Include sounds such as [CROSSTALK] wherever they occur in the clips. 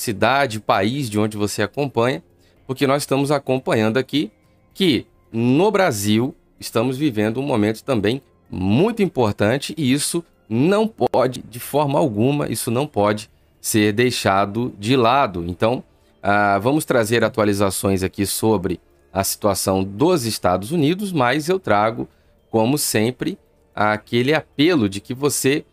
cidade, país de onde você acompanha, porque nós estamos acompanhando aqui que no Brasil estamos vivendo um momento também muito importante e isso não pode, de forma alguma, isso não pode ser deixado de lado. Então, ah, vamos trazer atualizações aqui sobre a situação dos Estados Unidos, mas eu trago, como sempre, aquele apelo de que você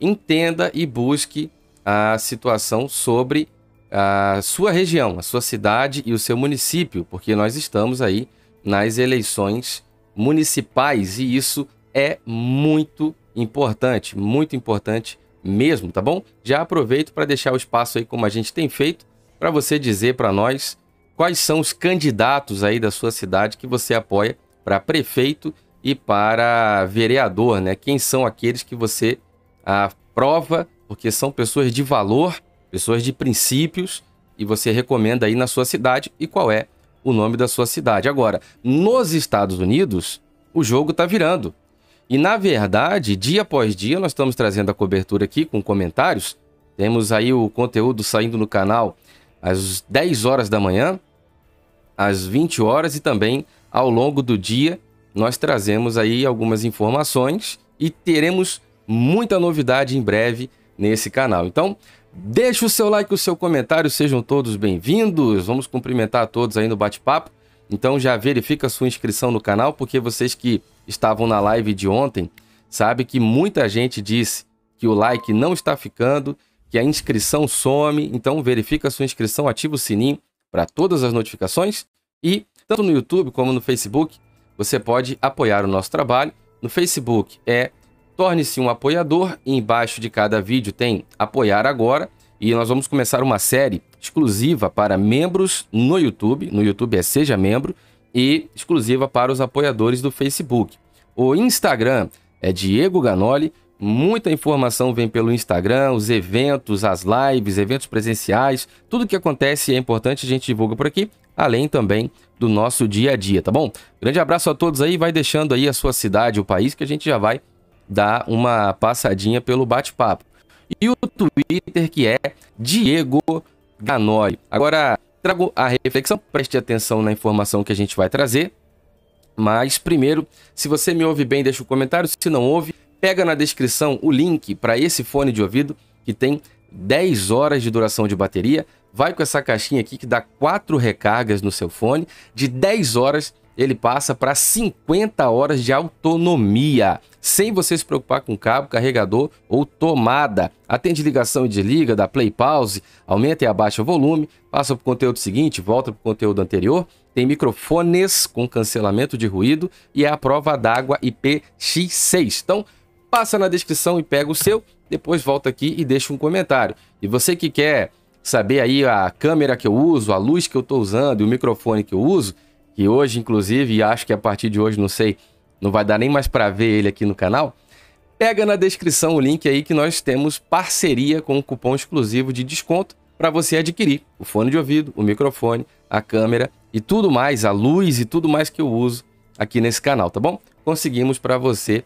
entenda e busque a situação sobre a sua região, a sua cidade e o seu município, porque nós estamos aí nas eleições municipais e isso é muito importante, muito importante mesmo, tá bom? Já aproveito para deixar o espaço aí como a gente tem feito para você dizer para nós quais são os candidatos aí da sua cidade que você apoia para prefeito e para vereador, né? Quem são aqueles que você aprova, porque são pessoas de valor, pessoas de princípios e você recomenda aí na sua cidade e qual é o nome da sua cidade. Agora, nos Estados Unidos, o jogo está virando. E na verdade, dia após dia, nós estamos trazendo a cobertura aqui com comentários. Temos aí o conteúdo saindo no canal às 10 horas da manhã, às 20 horas e também ao longo do dia nós trazemos aí algumas informações e teremos muita novidade em breve nesse canal. Então, deixe o seu like, o seu comentário, sejam todos bem-vindos. Vamos cumprimentar todos aí no bate-papo. Então já verifica a sua inscrição no canal, porque vocês que estavam na live de ontem, sabe que muita gente disse que o like não está ficando, que a inscrição some, então verifica a sua inscrição, ativa o sininho para todas as notificações e tanto no YouTube como no Facebook, você pode apoiar o nosso trabalho. No Facebook é torne-se um apoiador e embaixo de cada vídeo tem apoiar agora e nós vamos começar uma série exclusiva para membros no YouTube, no YouTube é seja membro e exclusiva para os apoiadores do Facebook. O Instagram é Diego Ganoli. Muita informação vem pelo Instagram, os eventos, as lives, eventos presenciais, tudo que acontece é importante a gente divulga por aqui, além também do nosso dia a dia, tá bom? Grande abraço a todos aí, vai deixando aí a sua cidade, o país, que a gente já vai dar uma passadinha pelo bate-papo. E o Twitter que é Diego Ganoli. Agora, trago a reflexão, preste atenção na informação que a gente vai trazer. Mas primeiro, se você me ouve bem, deixa o um comentário. Se não ouve, pega na descrição o link para esse fone de ouvido que tem 10 horas de duração de bateria. Vai com essa caixinha aqui que dá 4 recargas no seu fone. De 10 horas ele passa para 50 horas de autonomia, sem você se preocupar com cabo, carregador ou tomada. Atende ligação e desliga, dá play pause, aumenta e abaixa o volume, passa para o conteúdo seguinte, volta para o conteúdo anterior. Tem microfones com cancelamento de ruído e é a prova d'água IPX6. Então, passa na descrição e pega o seu, depois volta aqui e deixa um comentário. E você que quer saber aí a câmera que eu uso, a luz que eu estou usando e o microfone que eu uso, que hoje, inclusive, e acho que a partir de hoje, não sei, não vai dar nem mais para ver ele aqui no canal, pega na descrição o link aí que nós temos parceria com um cupom exclusivo de desconto para você adquirir o fone de ouvido, o microfone, a câmera e tudo mais, a luz e tudo mais que eu uso aqui nesse canal, tá bom? Conseguimos para você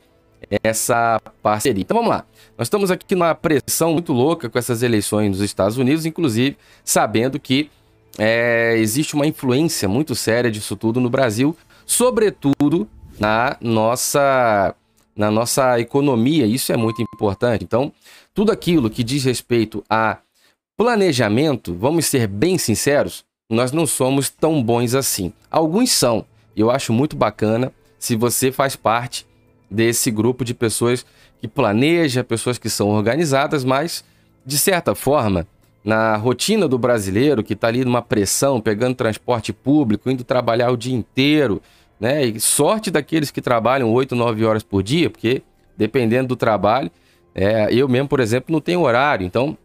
essa parceria. Então vamos lá. Nós estamos aqui numa pressão muito louca com essas eleições nos Estados Unidos, inclusive sabendo que é, existe uma influência muito séria disso tudo no Brasil, sobretudo na nossa, na nossa economia. Isso é muito importante. Então, tudo aquilo que diz respeito a planejamento, vamos ser bem sinceros, nós não somos tão bons assim. Alguns são. Eu acho muito bacana se você faz parte desse grupo de pessoas que planeja, pessoas que são organizadas, mas de certa forma na rotina do brasileiro que está ali numa pressão, pegando transporte público, indo trabalhar o dia inteiro, né? E sorte daqueles que trabalham 8, 9 horas por dia, porque dependendo do trabalho, é, eu mesmo, por exemplo, não tenho horário. Então,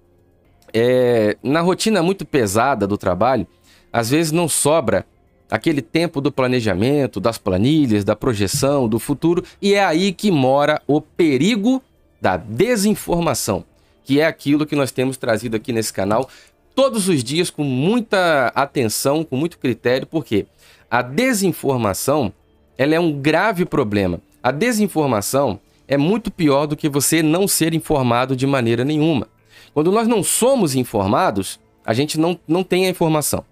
é, na rotina muito pesada do trabalho, às vezes não sobra aquele tempo do planejamento, das planilhas, da projeção, do futuro, e é aí que mora o perigo da desinformação que é aquilo que nós temos trazido aqui nesse canal todos os dias com muita atenção, com muito critério, porque a desinformação ela é um grave problema. A desinformação é muito pior do que você não ser informado de maneira nenhuma. Quando nós não somos informados, a gente não, não tem a informação.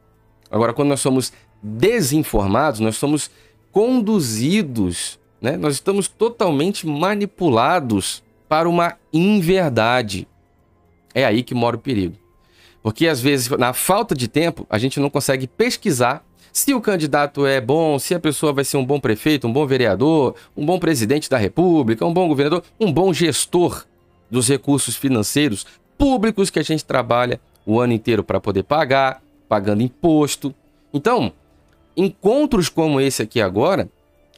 Agora, quando nós somos desinformados, nós somos conduzidos, né? nós estamos totalmente manipulados para uma inverdade. É aí que mora o perigo. Porque às vezes, na falta de tempo, a gente não consegue pesquisar se o candidato é bom, se a pessoa vai ser um bom prefeito, um bom vereador, um bom presidente da república, um bom governador, um bom gestor dos recursos financeiros públicos que a gente trabalha o ano inteiro para poder pagar, pagando imposto. Então, encontros como esse aqui agora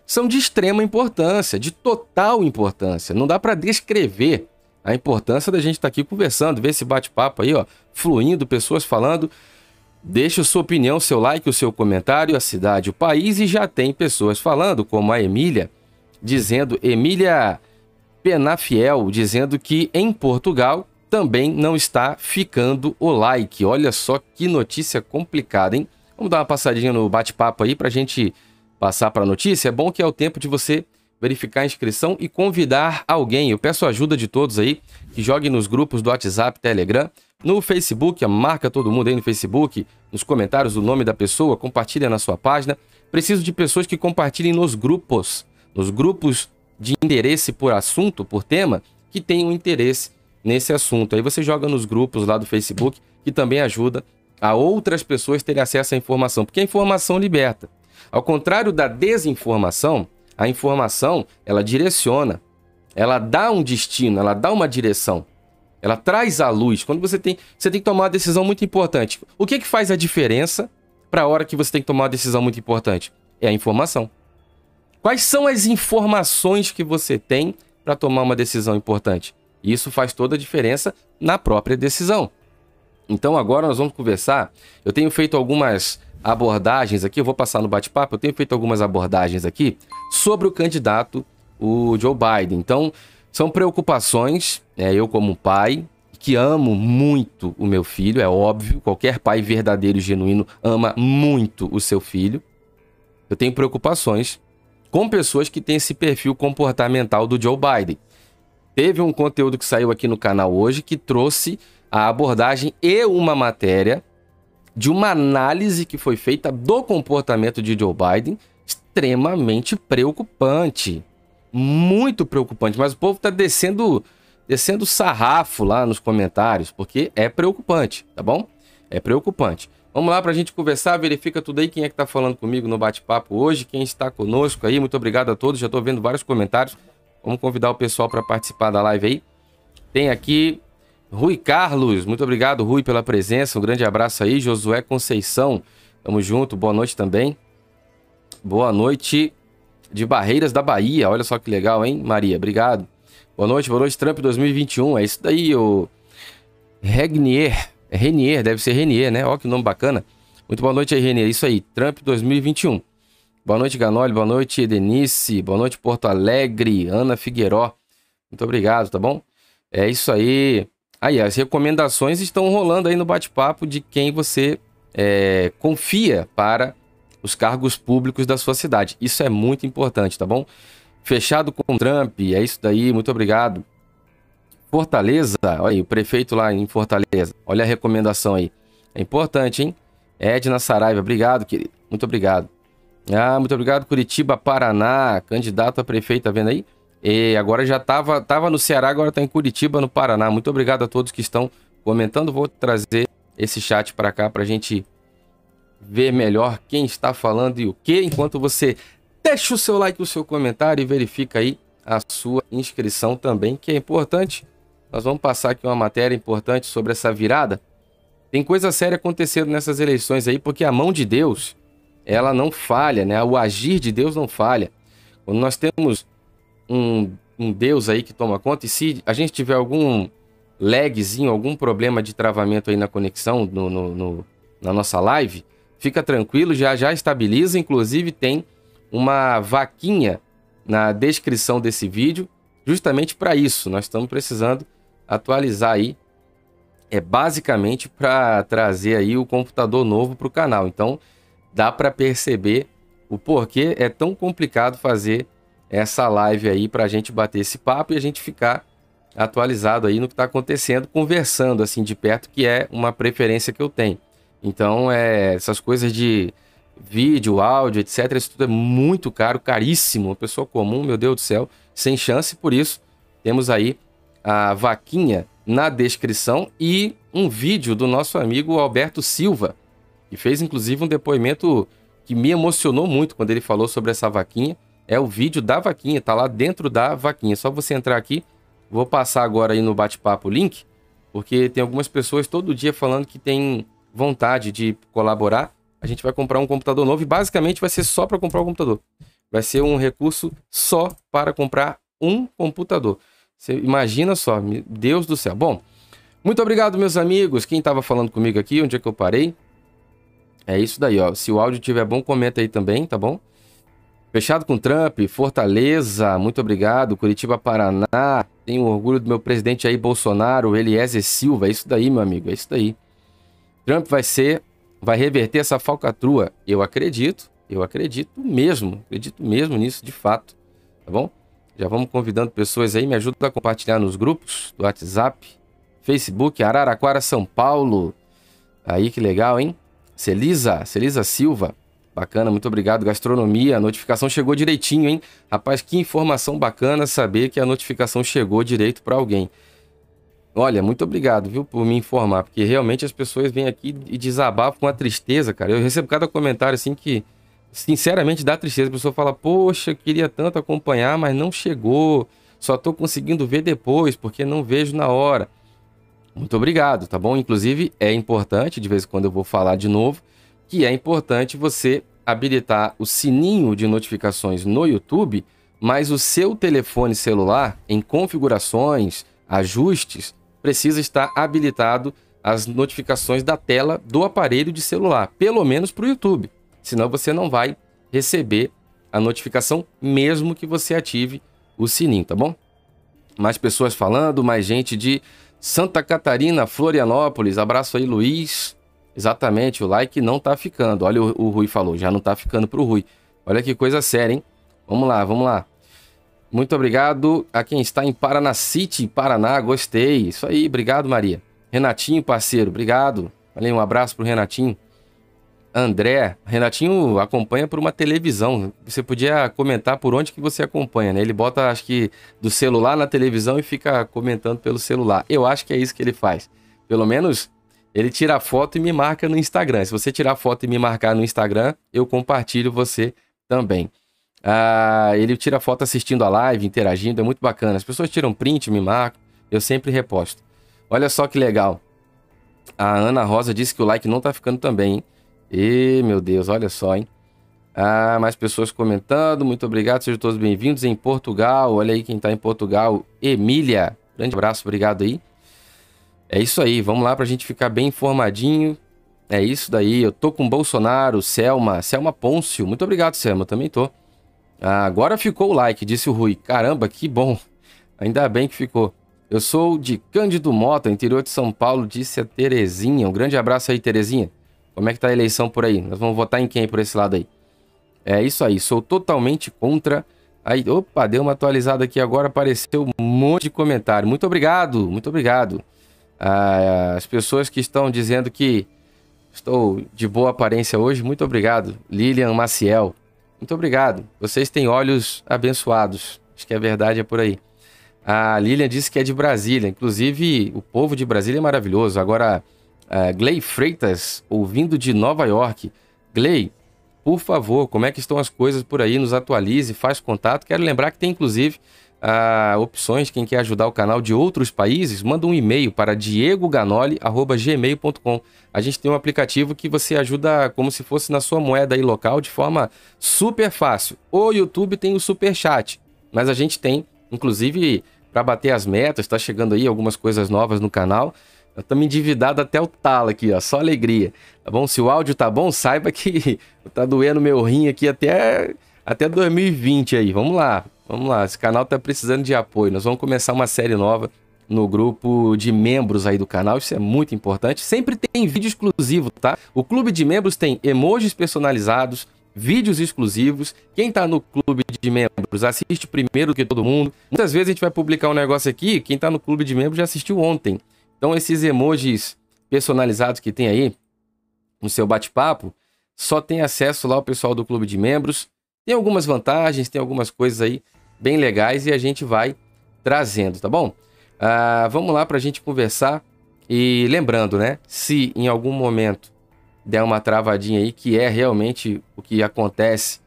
são de extrema importância, de total importância. Não dá para descrever a importância da gente estar tá aqui conversando, ver esse bate-papo aí, ó, fluindo, pessoas falando. Deixe sua opinião, seu like, o seu comentário, a cidade, o país e já tem pessoas falando, como a Emília, dizendo, Emília Penafiel, dizendo que em Portugal também não está ficando o like. Olha só que notícia complicada, hein? Vamos dar uma passadinha no bate-papo aí para a gente passar para a notícia. É bom que é o tempo de você verificar a inscrição e convidar alguém. Eu peço a ajuda de todos aí que joguem nos grupos do WhatsApp, Telegram, no Facebook, marca todo mundo aí no Facebook, nos comentários o nome da pessoa, compartilha na sua página. Preciso de pessoas que compartilhem nos grupos, nos grupos de interesse por assunto, por tema, que tenham interesse nesse assunto. Aí você joga nos grupos lá do Facebook, que também ajuda a outras pessoas terem acesso à informação, porque a informação liberta. Ao contrário da desinformação, a informação, ela direciona, ela dá um destino, ela dá uma direção. Ela traz a luz. Quando você tem, você tem que tomar uma decisão muito importante. O que que faz a diferença para a hora que você tem que tomar uma decisão muito importante? É a informação. Quais são as informações que você tem para tomar uma decisão importante? Isso faz toda a diferença na própria decisão. Então agora nós vamos conversar. Eu tenho feito algumas abordagens aqui, eu vou passar no bate-papo, eu tenho feito algumas abordagens aqui sobre o candidato, o Joe Biden. Então, são preocupações, é, eu como pai, que amo muito o meu filho, é óbvio, qualquer pai verdadeiro e genuíno ama muito o seu filho. Eu tenho preocupações com pessoas que têm esse perfil comportamental do Joe Biden. Teve um conteúdo que saiu aqui no canal hoje que trouxe a abordagem e uma matéria de uma análise que foi feita do comportamento de Joe Biden extremamente preocupante. Muito preocupante. Mas o povo está descendo, descendo sarrafo lá nos comentários, porque é preocupante, tá bom? É preocupante. Vamos lá para a gente conversar, verifica tudo aí, quem é que está falando comigo no bate-papo hoje, quem está conosco aí, muito obrigado a todos, já estou vendo vários comentários. Vamos convidar o pessoal para participar da live aí. Tem aqui Rui Carlos, muito obrigado, Rui, pela presença. Um grande abraço aí. Josué Conceição, tamo junto, boa noite também. Boa noite de Barreiras da Bahia. Olha só que legal, hein, Maria? Obrigado. Boa noite, boa noite, Trump 2021. É isso daí, o Regnier. Renier, deve ser Renier, né? Ó, que nome bacana. Muito boa noite aí, Renier. Isso aí, Trump 2021. Boa noite, Ganoli. Boa noite, Edenice. Boa noite, Porto Alegre. Ana Figueiró. Muito obrigado, tá bom? É isso aí. Aí, as recomendações estão rolando aí no bate-papo de quem você é, confia para os cargos públicos da sua cidade. Isso é muito importante, tá bom? Fechado com Trump, é isso daí, muito obrigado. Fortaleza, olha aí, o prefeito lá em Fortaleza, olha a recomendação aí. É importante, hein? Edna Saraiva, obrigado, querido. Muito obrigado. Ah, muito obrigado, Curitiba, Paraná, candidato a prefeito, tá vendo aí? E agora já estava tava no Ceará, agora está em Curitiba, no Paraná. Muito obrigado a todos que estão comentando. Vou trazer esse chat para cá para a gente ver melhor quem está falando e o que. Enquanto você deixa o seu like, o seu comentário e verifica aí a sua inscrição também, que é importante. Nós vamos passar aqui uma matéria importante sobre essa virada. Tem coisa séria acontecendo nessas eleições aí, porque a mão de Deus, ela não falha, né? O agir de Deus não falha. Quando nós temos um, um Deus aí que toma conta. E se a gente tiver algum lagzinho, algum problema de travamento aí na conexão no, no, no, na nossa live, fica tranquilo, já já estabiliza. Inclusive tem uma vaquinha na descrição desse vídeo, justamente para isso. Nós estamos precisando atualizar aí, é basicamente para trazer aí o computador novo para o canal. Então dá para perceber o porquê é tão complicado fazer essa live aí para a gente bater esse papo e a gente ficar atualizado aí no que está acontecendo, conversando assim de perto, que é uma preferência que eu tenho. Então, é, essas coisas de vídeo, áudio, etc., isso tudo é muito caro, caríssimo. Uma pessoa comum, meu Deus do céu, sem chance. Por isso, temos aí a vaquinha na descrição e um vídeo do nosso amigo Alberto Silva, que fez inclusive um depoimento que me emocionou muito quando ele falou sobre essa vaquinha. É o vídeo da vaquinha, tá lá dentro da vaquinha. Só você entrar aqui. Vou passar agora aí no bate-papo o link, porque tem algumas pessoas todo dia falando que tem vontade de colaborar. A gente vai comprar um computador novo e basicamente vai ser só para comprar o um computador. Vai ser um recurso só para comprar um computador. Você imagina só, Deus do céu. Bom, muito obrigado, meus amigos. Quem estava falando comigo aqui, onde é que eu parei? É isso daí, ó. Se o áudio tiver bom, comenta aí também, tá bom? Fechado com Trump, Fortaleza, muito obrigado. Curitiba, Paraná. Tenho orgulho do meu presidente aí, Bolsonaro, Eliezer Silva. É isso daí, meu amigo, é isso daí. Trump vai ser, vai reverter essa falcatrua. Eu acredito, eu acredito mesmo, acredito mesmo nisso, de fato. Tá bom? Já vamos convidando pessoas aí, me ajuda a compartilhar nos grupos do WhatsApp, Facebook, Araraquara, São Paulo. Aí que legal, hein? Celisa, Celisa Silva. Bacana, muito obrigado. Gastronomia, a notificação chegou direitinho, hein? Rapaz, que informação bacana saber que a notificação chegou direito para alguém. Olha, muito obrigado, viu, por me informar, porque realmente as pessoas vêm aqui e desabafam com a tristeza, cara. Eu recebo cada comentário assim que, sinceramente, dá tristeza. A pessoa fala, poxa, queria tanto acompanhar, mas não chegou. Só tô conseguindo ver depois, porque não vejo na hora. Muito obrigado, tá bom? Inclusive, é importante, de vez em quando eu vou falar de novo, que é importante você habilitar o sininho de notificações no YouTube, mas o seu telefone celular, em configurações, ajustes, precisa estar habilitado as notificações da tela do aparelho de celular, pelo menos para o YouTube. Senão você não vai receber a notificação mesmo que você ative o sininho, tá bom? Mais pessoas falando, mais gente de Santa Catarina, Florianópolis. Abraço aí, Luiz. Exatamente, o like não tá ficando. Olha, o, o Rui falou, já não tá ficando pro Rui. Olha que coisa séria, hein? Vamos lá, vamos lá. Muito obrigado a quem está em Paraná City, Paraná. Gostei. Isso aí, obrigado, Maria. Renatinho, parceiro, obrigado. Valeu, um abraço pro Renatinho. André, Renatinho acompanha por uma televisão. Você podia comentar por onde que você acompanha, né? Ele bota, acho que, do celular na televisão e fica comentando pelo celular. Eu acho que é isso que ele faz. Pelo menos ele tira foto e me marca no Instagram. Se você tirar foto e me marcar no Instagram, eu compartilho você também. Ah, ele tira foto assistindo a live, interagindo, é muito bacana. As pessoas tiram print, me marcam, eu sempre reposto. Olha só que legal. A Ana Rosa disse que o like não tá ficando também, hein? E, meu Deus, olha só, hein? Ah, mais pessoas comentando, muito obrigado, sejam todos bem-vindos em Portugal. Olha aí quem tá em Portugal, Emília. Grande abraço, obrigado aí. É isso aí, vamos lá pra gente ficar bem informadinho. É isso daí, eu tô com Bolsonaro, Selma, Selma Pôncio. Muito obrigado, Selma, eu também tô. Ah, agora ficou o like, disse o Rui. Caramba, que bom. Ainda bem que ficou. Eu sou de Cândido Mota, interior de São Paulo, disse a Terezinha. Um grande abraço aí, Terezinha. Como é que tá a eleição por aí? Nós vamos votar em quem por esse lado aí? É isso aí, sou totalmente contra. Aí, opa, deu uma atualizada aqui agora, apareceu um monte de comentário. Muito obrigado, muito obrigado. Ah, as pessoas que estão dizendo que estou de boa aparência hoje, muito obrigado. Lilian Maciel, muito obrigado. Vocês têm olhos abençoados. Acho que a verdade é por aí. A Lilian disse que é de Brasília. Inclusive, o povo de Brasília é maravilhoso. Agora, uh, Gley Freitas, ouvindo de Nova York. Gley, por favor, como é que estão as coisas por aí? Nos atualize, faz contato. Quero lembrar que tem, inclusive, uh, opções. Quem quer ajudar o canal de outros países, manda um e-mail para diegoganoli.gmail.com. A gente tem um aplicativo que você ajuda como se fosse na sua moeda aí local de forma super fácil. O YouTube tem o Super Chat, mas a gente tem, inclusive, para bater as metas, está chegando aí algumas coisas novas no canal. Estamos endividados até o talo aqui, ó. Só alegria. Tá bom? Se o áudio tá bom, saiba que [LAUGHS] tá doendo meu rim aqui até, até 2020 aí. Vamos lá. Vamos lá, esse canal está precisando de apoio. Nós vamos começar uma série nova no grupo de membros aí do canal, isso é muito importante. Sempre tem vídeo exclusivo, tá? O clube de membros tem emojis personalizados, vídeos exclusivos. Quem está no clube de membros assiste primeiro que todo mundo. Muitas vezes a gente vai publicar um negócio aqui, quem está no clube de membros já assistiu ontem. Então esses emojis personalizados que tem aí no seu bate-papo, só tem acesso lá o pessoal do clube de membros. Tem algumas vantagens, tem algumas coisas aí bem legais e a gente vai trazendo, tá bom? Ah, vamos lá para a gente conversar. E lembrando, né? Se em algum momento der uma travadinha aí, que é realmente o que acontece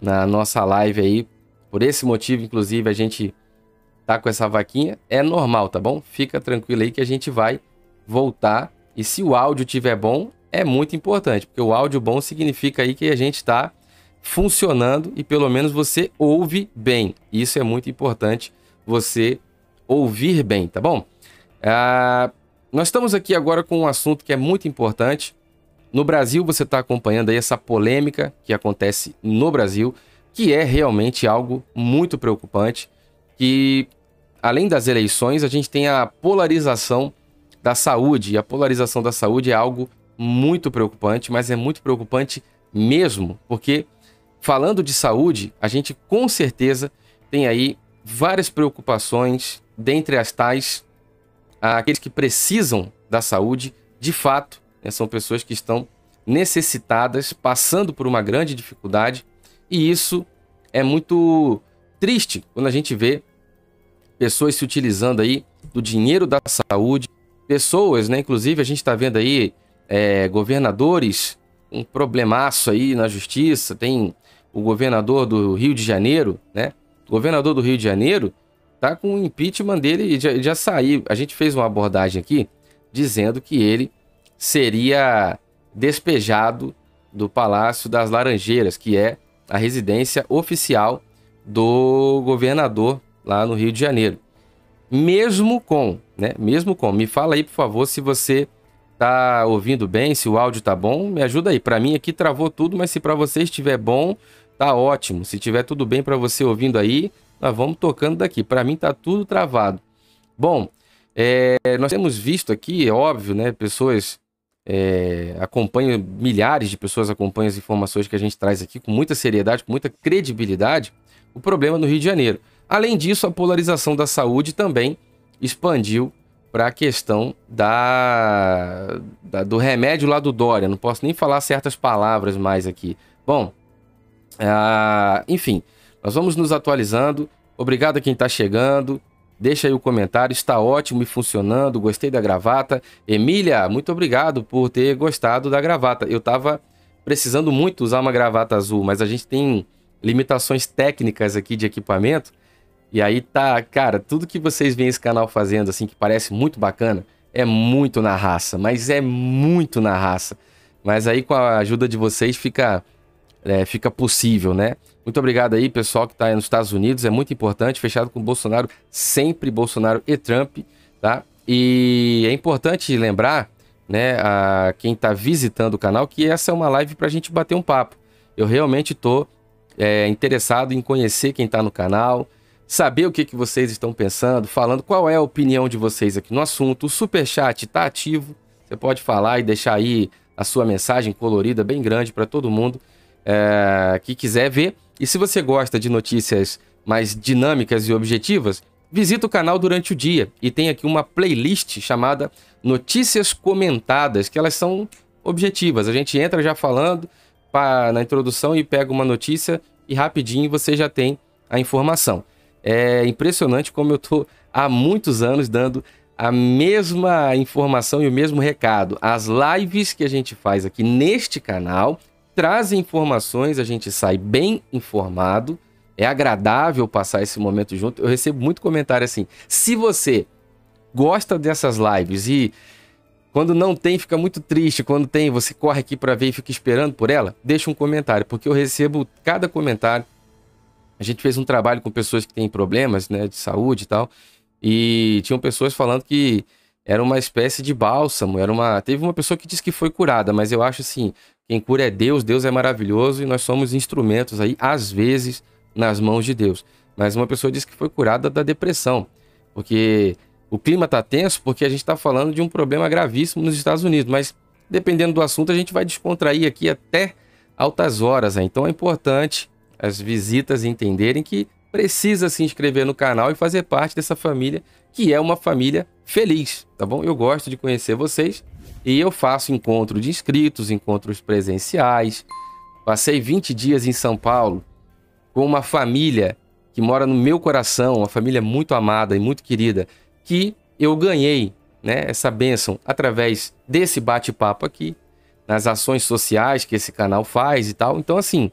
na nossa live aí, por esse motivo, inclusive, a gente tá com essa vaquinha, é normal, tá bom? Fica tranquilo aí que a gente vai voltar. E se o áudio tiver bom, é muito importante, porque o áudio bom significa aí que a gente está funcionando e pelo menos você ouve bem. Isso é muito importante, você ouvir bem, tá bom? Ah, nós estamos aqui agora com um assunto que é muito importante. No Brasil, você está acompanhando aí essa polêmica que acontece no Brasil, que é realmente algo muito preocupante. Que além das eleições, a gente tem a polarização da saúde. E a polarização da saúde é algo muito preocupante, mas é muito preocupante mesmo, porque falando de saúde, a gente com certeza tem aí várias preocupações, dentre as tais, aqueles que precisam da saúde, de fato, né, são pessoas que estão necessitadas, passando por uma grande dificuldade, e isso é muito triste quando a gente vê pessoas se utilizando aí do dinheiro da saúde, pessoas, né, inclusive a gente está vendo aí é, governadores, um problemaço aí na justiça, tem o governador do Rio de Janeiro, né? O governador do Rio de Janeiro tá com o impeachment dele e já, já saiu. A gente fez uma abordagem aqui dizendo que ele seria despejado do Palácio das Laranjeiras, que é a residência oficial do governador lá no Rio de Janeiro. Mesmo com, né? Mesmo com. Me fala aí, por favor, se você tá ouvindo bem, se o áudio tá bom, me ajuda aí. Para mim aqui travou tudo, mas se para você estiver bom, tá ótimo. Se tiver tudo bem para você ouvindo aí, nós vamos tocando daqui. Para mim tá tudo travado. Bom, é, nós temos visto aqui, é óbvio, né? Pessoas é, acompanham, milhares de pessoas acompanham as informações que a gente traz aqui com muita seriedade, com muita credibilidade. O problema no Rio de Janeiro. Além disso, a polarização da saúde também expandiu para a questão da, da, do remédio lá do Dória. Não posso nem falar certas palavras mais aqui. Bom, uh, enfim, nós vamos nos atualizando. Obrigado a quem está chegando. Deixa aí o comentário, está ótimo e funcionando. Gostei da gravata. Emília, muito obrigado por ter gostado da gravata. Eu estava precisando muito usar uma gravata azul, mas a gente tem limitações técnicas aqui de equipamento. E aí tá, cara, tudo que vocês veem esse canal fazendo, assim, que parece muito bacana, é muito na raça, mas é muito na raça. Mas aí com a ajuda de vocês fica, é, fica possível, né? Muito obrigado aí, pessoal que está nos Estados Unidos, é muito importante, fechado com Bolsonaro, sempre Bolsonaro e Trump, tá? E é importante lembrar, né, a quem está visitando o canal, que essa é uma live para a gente bater um papo. Eu realmente estou é, interessado em conhecer quem está no canal, saber o que, que vocês estão pensando, falando qual é a opinião de vocês aqui no assunto. O super chat está ativo, você pode falar e deixar aí a sua mensagem colorida bem grande para todo mundo é, que quiser ver. E se você gosta de notícias mais dinâmicas e objetivas, visita o canal durante o dia e tem aqui uma playlist chamada Notícias Comentadas, que elas são objetivas. A gente entra já falando pra, na introdução e pega uma notícia e rapidinho você já tem a informação. É impressionante como eu tô há muitos anos dando a mesma informação e o mesmo recado. As lives que a gente faz aqui neste canal trazem informações, a gente sai bem informado. É agradável passar esse momento junto. Eu recebo muito comentário assim: se você gosta dessas lives e quando não tem, fica muito triste. Quando tem, você corre aqui para ver e fica esperando por ela, deixa um comentário, porque eu recebo cada comentário a gente fez um trabalho com pessoas que têm problemas né, de saúde e tal. E tinham pessoas falando que era uma espécie de bálsamo. Era uma. Teve uma pessoa que disse que foi curada, mas eu acho assim: quem cura é Deus, Deus é maravilhoso e nós somos instrumentos aí, às vezes, nas mãos de Deus. Mas uma pessoa disse que foi curada da depressão, porque o clima está tenso, porque a gente está falando de um problema gravíssimo nos Estados Unidos. Mas dependendo do assunto, a gente vai descontrair aqui até altas horas. Né? Então é importante as visitas entenderem que precisa se inscrever no canal e fazer parte dessa família, que é uma família feliz, tá bom? Eu gosto de conhecer vocês e eu faço encontro de inscritos, encontros presenciais. Passei 20 dias em São Paulo com uma família que mora no meu coração, uma família muito amada e muito querida, que eu ganhei né, essa bênção através desse bate-papo aqui, nas ações sociais que esse canal faz e tal. Então, assim,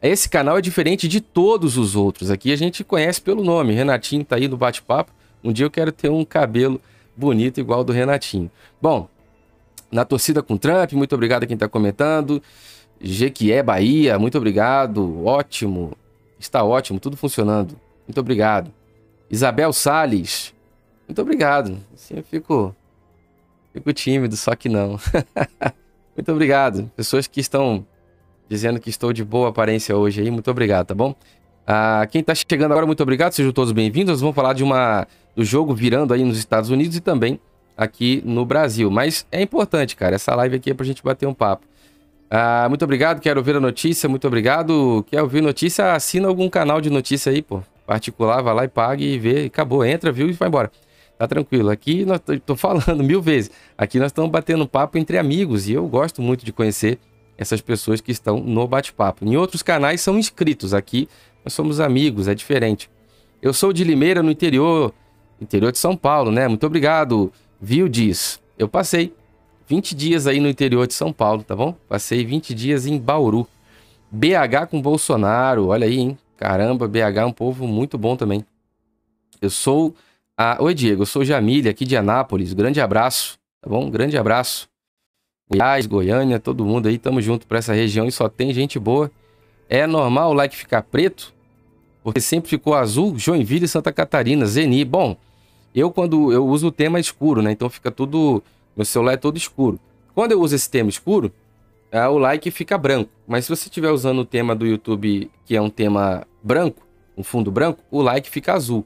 esse canal é diferente de todos os outros. Aqui a gente conhece pelo nome. Renatinho tá aí no bate-papo. Um dia eu quero ter um cabelo bonito igual ao do Renatinho. Bom, na torcida com Trump, muito obrigado a quem está comentando. Jequié Bahia, muito obrigado. Ótimo. Está ótimo, tudo funcionando. Muito obrigado. Isabel Sales, muito obrigado. Assim eu fico, fico tímido, só que não. [LAUGHS] muito obrigado. Pessoas que estão dizendo que estou de boa aparência hoje aí, muito obrigado, tá bom? Ah, quem está chegando agora, muito obrigado, sejam todos bem-vindos. Vamos falar de uma do jogo virando aí nos Estados Unidos e também aqui no Brasil. Mas é importante, cara, essa live aqui é pra gente bater um papo. Ah, muito obrigado, quero ouvir a notícia, muito obrigado. Quer ouvir notícia? Assina algum canal de notícia aí, pô. Particular, vai lá e pague e vê, acabou, entra, viu e vai embora. Tá tranquilo. Aqui nós tô falando [LAUGHS] mil vezes. Aqui nós estamos batendo papo entre amigos e eu gosto muito de conhecer essas pessoas que estão no bate-papo. Em outros canais são inscritos. Aqui nós somos amigos, é diferente. Eu sou de Limeira, no interior, interior de São Paulo, né? Muito obrigado, viu, diz. Eu passei 20 dias aí no interior de São Paulo, tá bom? Passei 20 dias em Bauru. BH com Bolsonaro, olha aí, hein? Caramba, BH é um povo muito bom também. Eu sou a... Oi, Diego, eu sou Jamília, aqui de Anápolis. Grande abraço, tá bom? Grande abraço. Goiás, Goiânia, todo mundo aí, tamo junto para essa região e só tem gente boa. É normal o like ficar preto? Porque sempre ficou azul, Joinville e Santa Catarina, Zeni. Bom, eu quando eu uso o tema escuro, né? Então fica tudo, meu celular é todo escuro. Quando eu uso esse tema escuro, é, o like fica branco. Mas se você estiver usando o tema do YouTube, que é um tema branco, um fundo branco, o like fica azul.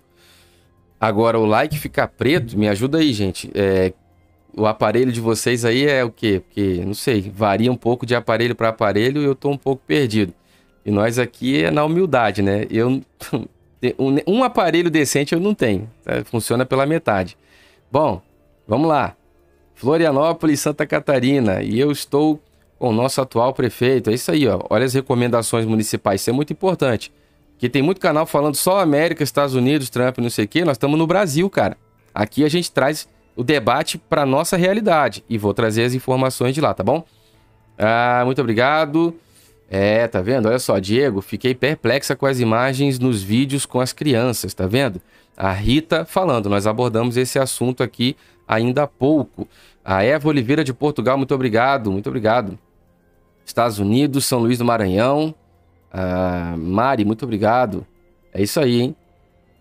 Agora, o like ficar preto, me ajuda aí, gente. É, o aparelho de vocês aí é o quê? Porque, não sei, varia um pouco de aparelho para aparelho e eu tô um pouco perdido. E nós aqui é na humildade, né? Eu [LAUGHS] um, aparelho decente eu não tenho. Tá? Funciona pela metade. Bom, vamos lá. Florianópolis, Santa Catarina. E eu estou com o nosso atual prefeito. É isso aí, ó. Olha as recomendações municipais. Isso é muito importante. Porque tem muito canal falando só América, Estados Unidos, Trump, não sei o quê. Nós estamos no Brasil, cara. Aqui a gente traz o debate para nossa realidade. E vou trazer as informações de lá, tá bom? Ah, muito obrigado. É, tá vendo? Olha só, Diego, fiquei perplexa com as imagens nos vídeos com as crianças, tá vendo? A Rita falando, nós abordamos esse assunto aqui ainda há pouco. A Eva Oliveira de Portugal, muito obrigado, muito obrigado. Estados Unidos, São Luís do Maranhão. Ah, Mari, muito obrigado. É isso aí, hein?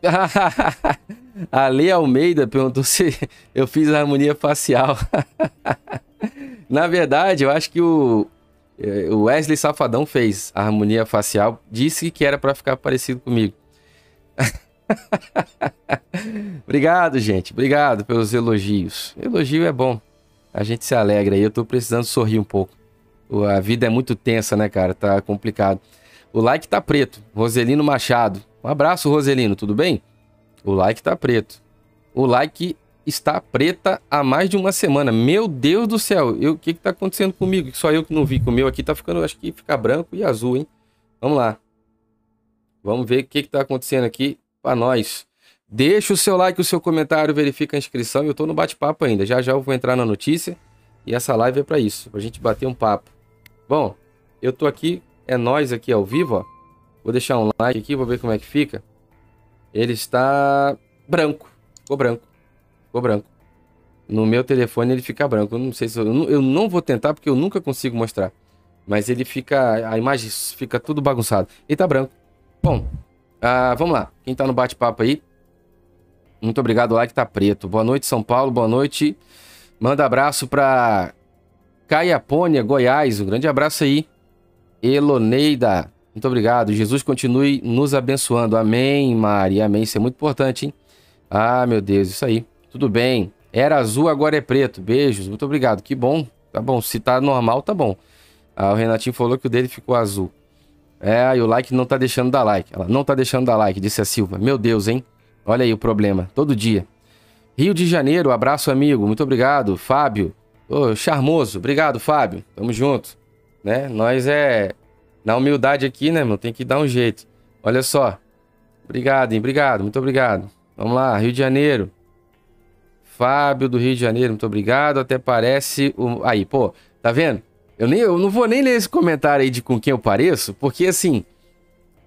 [LAUGHS] A Lei Almeida perguntou se eu fiz a harmonia facial. [LAUGHS] Na verdade, eu acho que o, o Wesley Safadão fez a harmonia facial, disse que era para ficar parecido comigo. [LAUGHS] Obrigado, gente. Obrigado pelos elogios. Elogio é bom. A gente se alegra aí. Eu tô precisando sorrir um pouco. A vida é muito tensa, né, cara? Tá complicado. O like tá preto. Roselino Machado. Um abraço, Roselino. Tudo bem? O like tá preto. O like está preta há mais de uma semana. Meu Deus do céu, o que que tá acontecendo comigo? Só eu que não vi que o meu aqui tá ficando, acho que fica branco e azul, hein? Vamos lá. Vamos ver o que que tá acontecendo aqui para nós. Deixa o seu like, o seu comentário, verifica a inscrição. Eu tô no bate-papo ainda. Já já eu vou entrar na notícia e essa live é para isso, pra gente bater um papo. Bom, eu tô aqui, é nós aqui ao vivo, ó. Vou deixar um like aqui, vou ver como é que fica. Ele está branco. Ficou branco. Ficou branco. No meu telefone ele fica branco. Eu não sei se eu, eu não vou tentar porque eu nunca consigo mostrar. Mas ele fica. A imagem fica tudo bagunçado. E tá branco. Bom, ah, vamos lá. Quem tá no bate-papo aí? Muito obrigado. O like tá preto. Boa noite, São Paulo. Boa noite. Manda abraço pra Caiapônia, Goiás. Um grande abraço aí. Eloneida. Muito obrigado. Jesus continue nos abençoando. Amém, Mari. Amém. Isso é muito importante, hein? Ah, meu Deus, isso aí. Tudo bem. Era azul, agora é preto. Beijos. Muito obrigado. Que bom. Tá bom. Se tá normal, tá bom. Ah, o Renatinho falou que o dele ficou azul. É, e o like não tá deixando dar like. Ela não tá deixando dar like, disse a Silva. Meu Deus, hein? Olha aí o problema, todo dia. Rio de Janeiro, abraço amigo, muito obrigado. Fábio, ô, charmoso, obrigado Fábio, tamo junto. Né? Nós é, na humildade aqui, né, meu, tem que dar um jeito. Olha só, obrigado, hein, obrigado, muito obrigado. Vamos lá, Rio de Janeiro. Fábio do Rio de Janeiro, muito obrigado. Até parece. O... Aí, pô, tá vendo? Eu, nem, eu não vou nem ler esse comentário aí de com quem eu pareço, porque assim,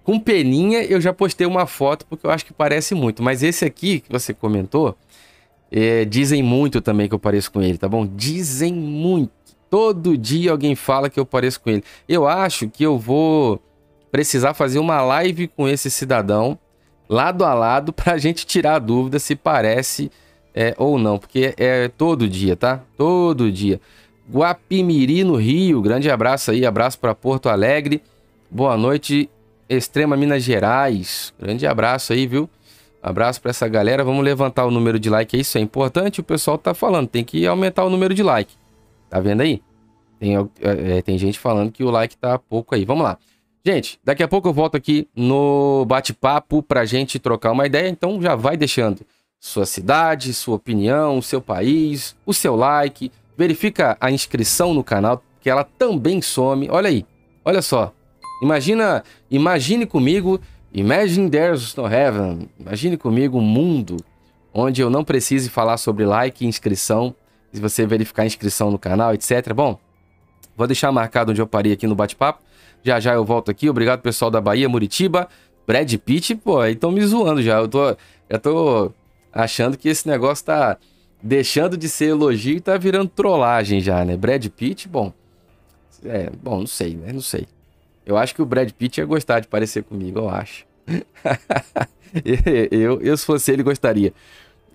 com peninha eu já postei uma foto porque eu acho que parece muito. Mas esse aqui que você comentou, é, dizem muito também que eu pareço com ele, tá bom? Dizem muito. Todo dia alguém fala que eu pareço com ele. Eu acho que eu vou precisar fazer uma live com esse cidadão, lado a lado, pra [LAUGHS] gente tirar a dúvida se parece é, ou não, porque é todo dia, tá? Todo dia. Guapimiri, no Rio. Grande abraço aí, abraço para Porto Alegre. Boa noite, Extrema Minas Gerais. Grande abraço aí, viu? Abraço para essa galera. Vamos levantar o número de like aí, isso é importante. O pessoal tá falando, tem que aumentar o número de like. Tá vendo aí? Tem, é, é, tem gente falando que o like tá pouco aí. Vamos lá. Gente, daqui a pouco eu volto aqui no bate-papo pra gente trocar uma ideia, então já vai deixando sua cidade, sua opinião, seu país, o seu like, verifica a inscrição no canal, que ela também some. Olha aí, olha só. Imagina, imagine comigo, imagine there's no heaven. Imagine comigo um mundo onde eu não precise falar sobre like e inscrição, se você verificar a inscrição no canal, etc. Bom, vou deixar marcado onde eu parei aqui no bate-papo. Já já eu volto aqui. Obrigado pessoal da Bahia, Muritiba. Brad Pitt, pô, aí estão me zoando já. Eu tô, eu tô achando que esse negócio tá deixando de ser elogio e tá virando trollagem já, né? Brad Pitt, bom. É, bom, não sei, né? Não sei. Eu acho que o Brad Pitt ia gostar de parecer comigo, eu acho. [LAUGHS] eu, eu, se fosse ele, gostaria.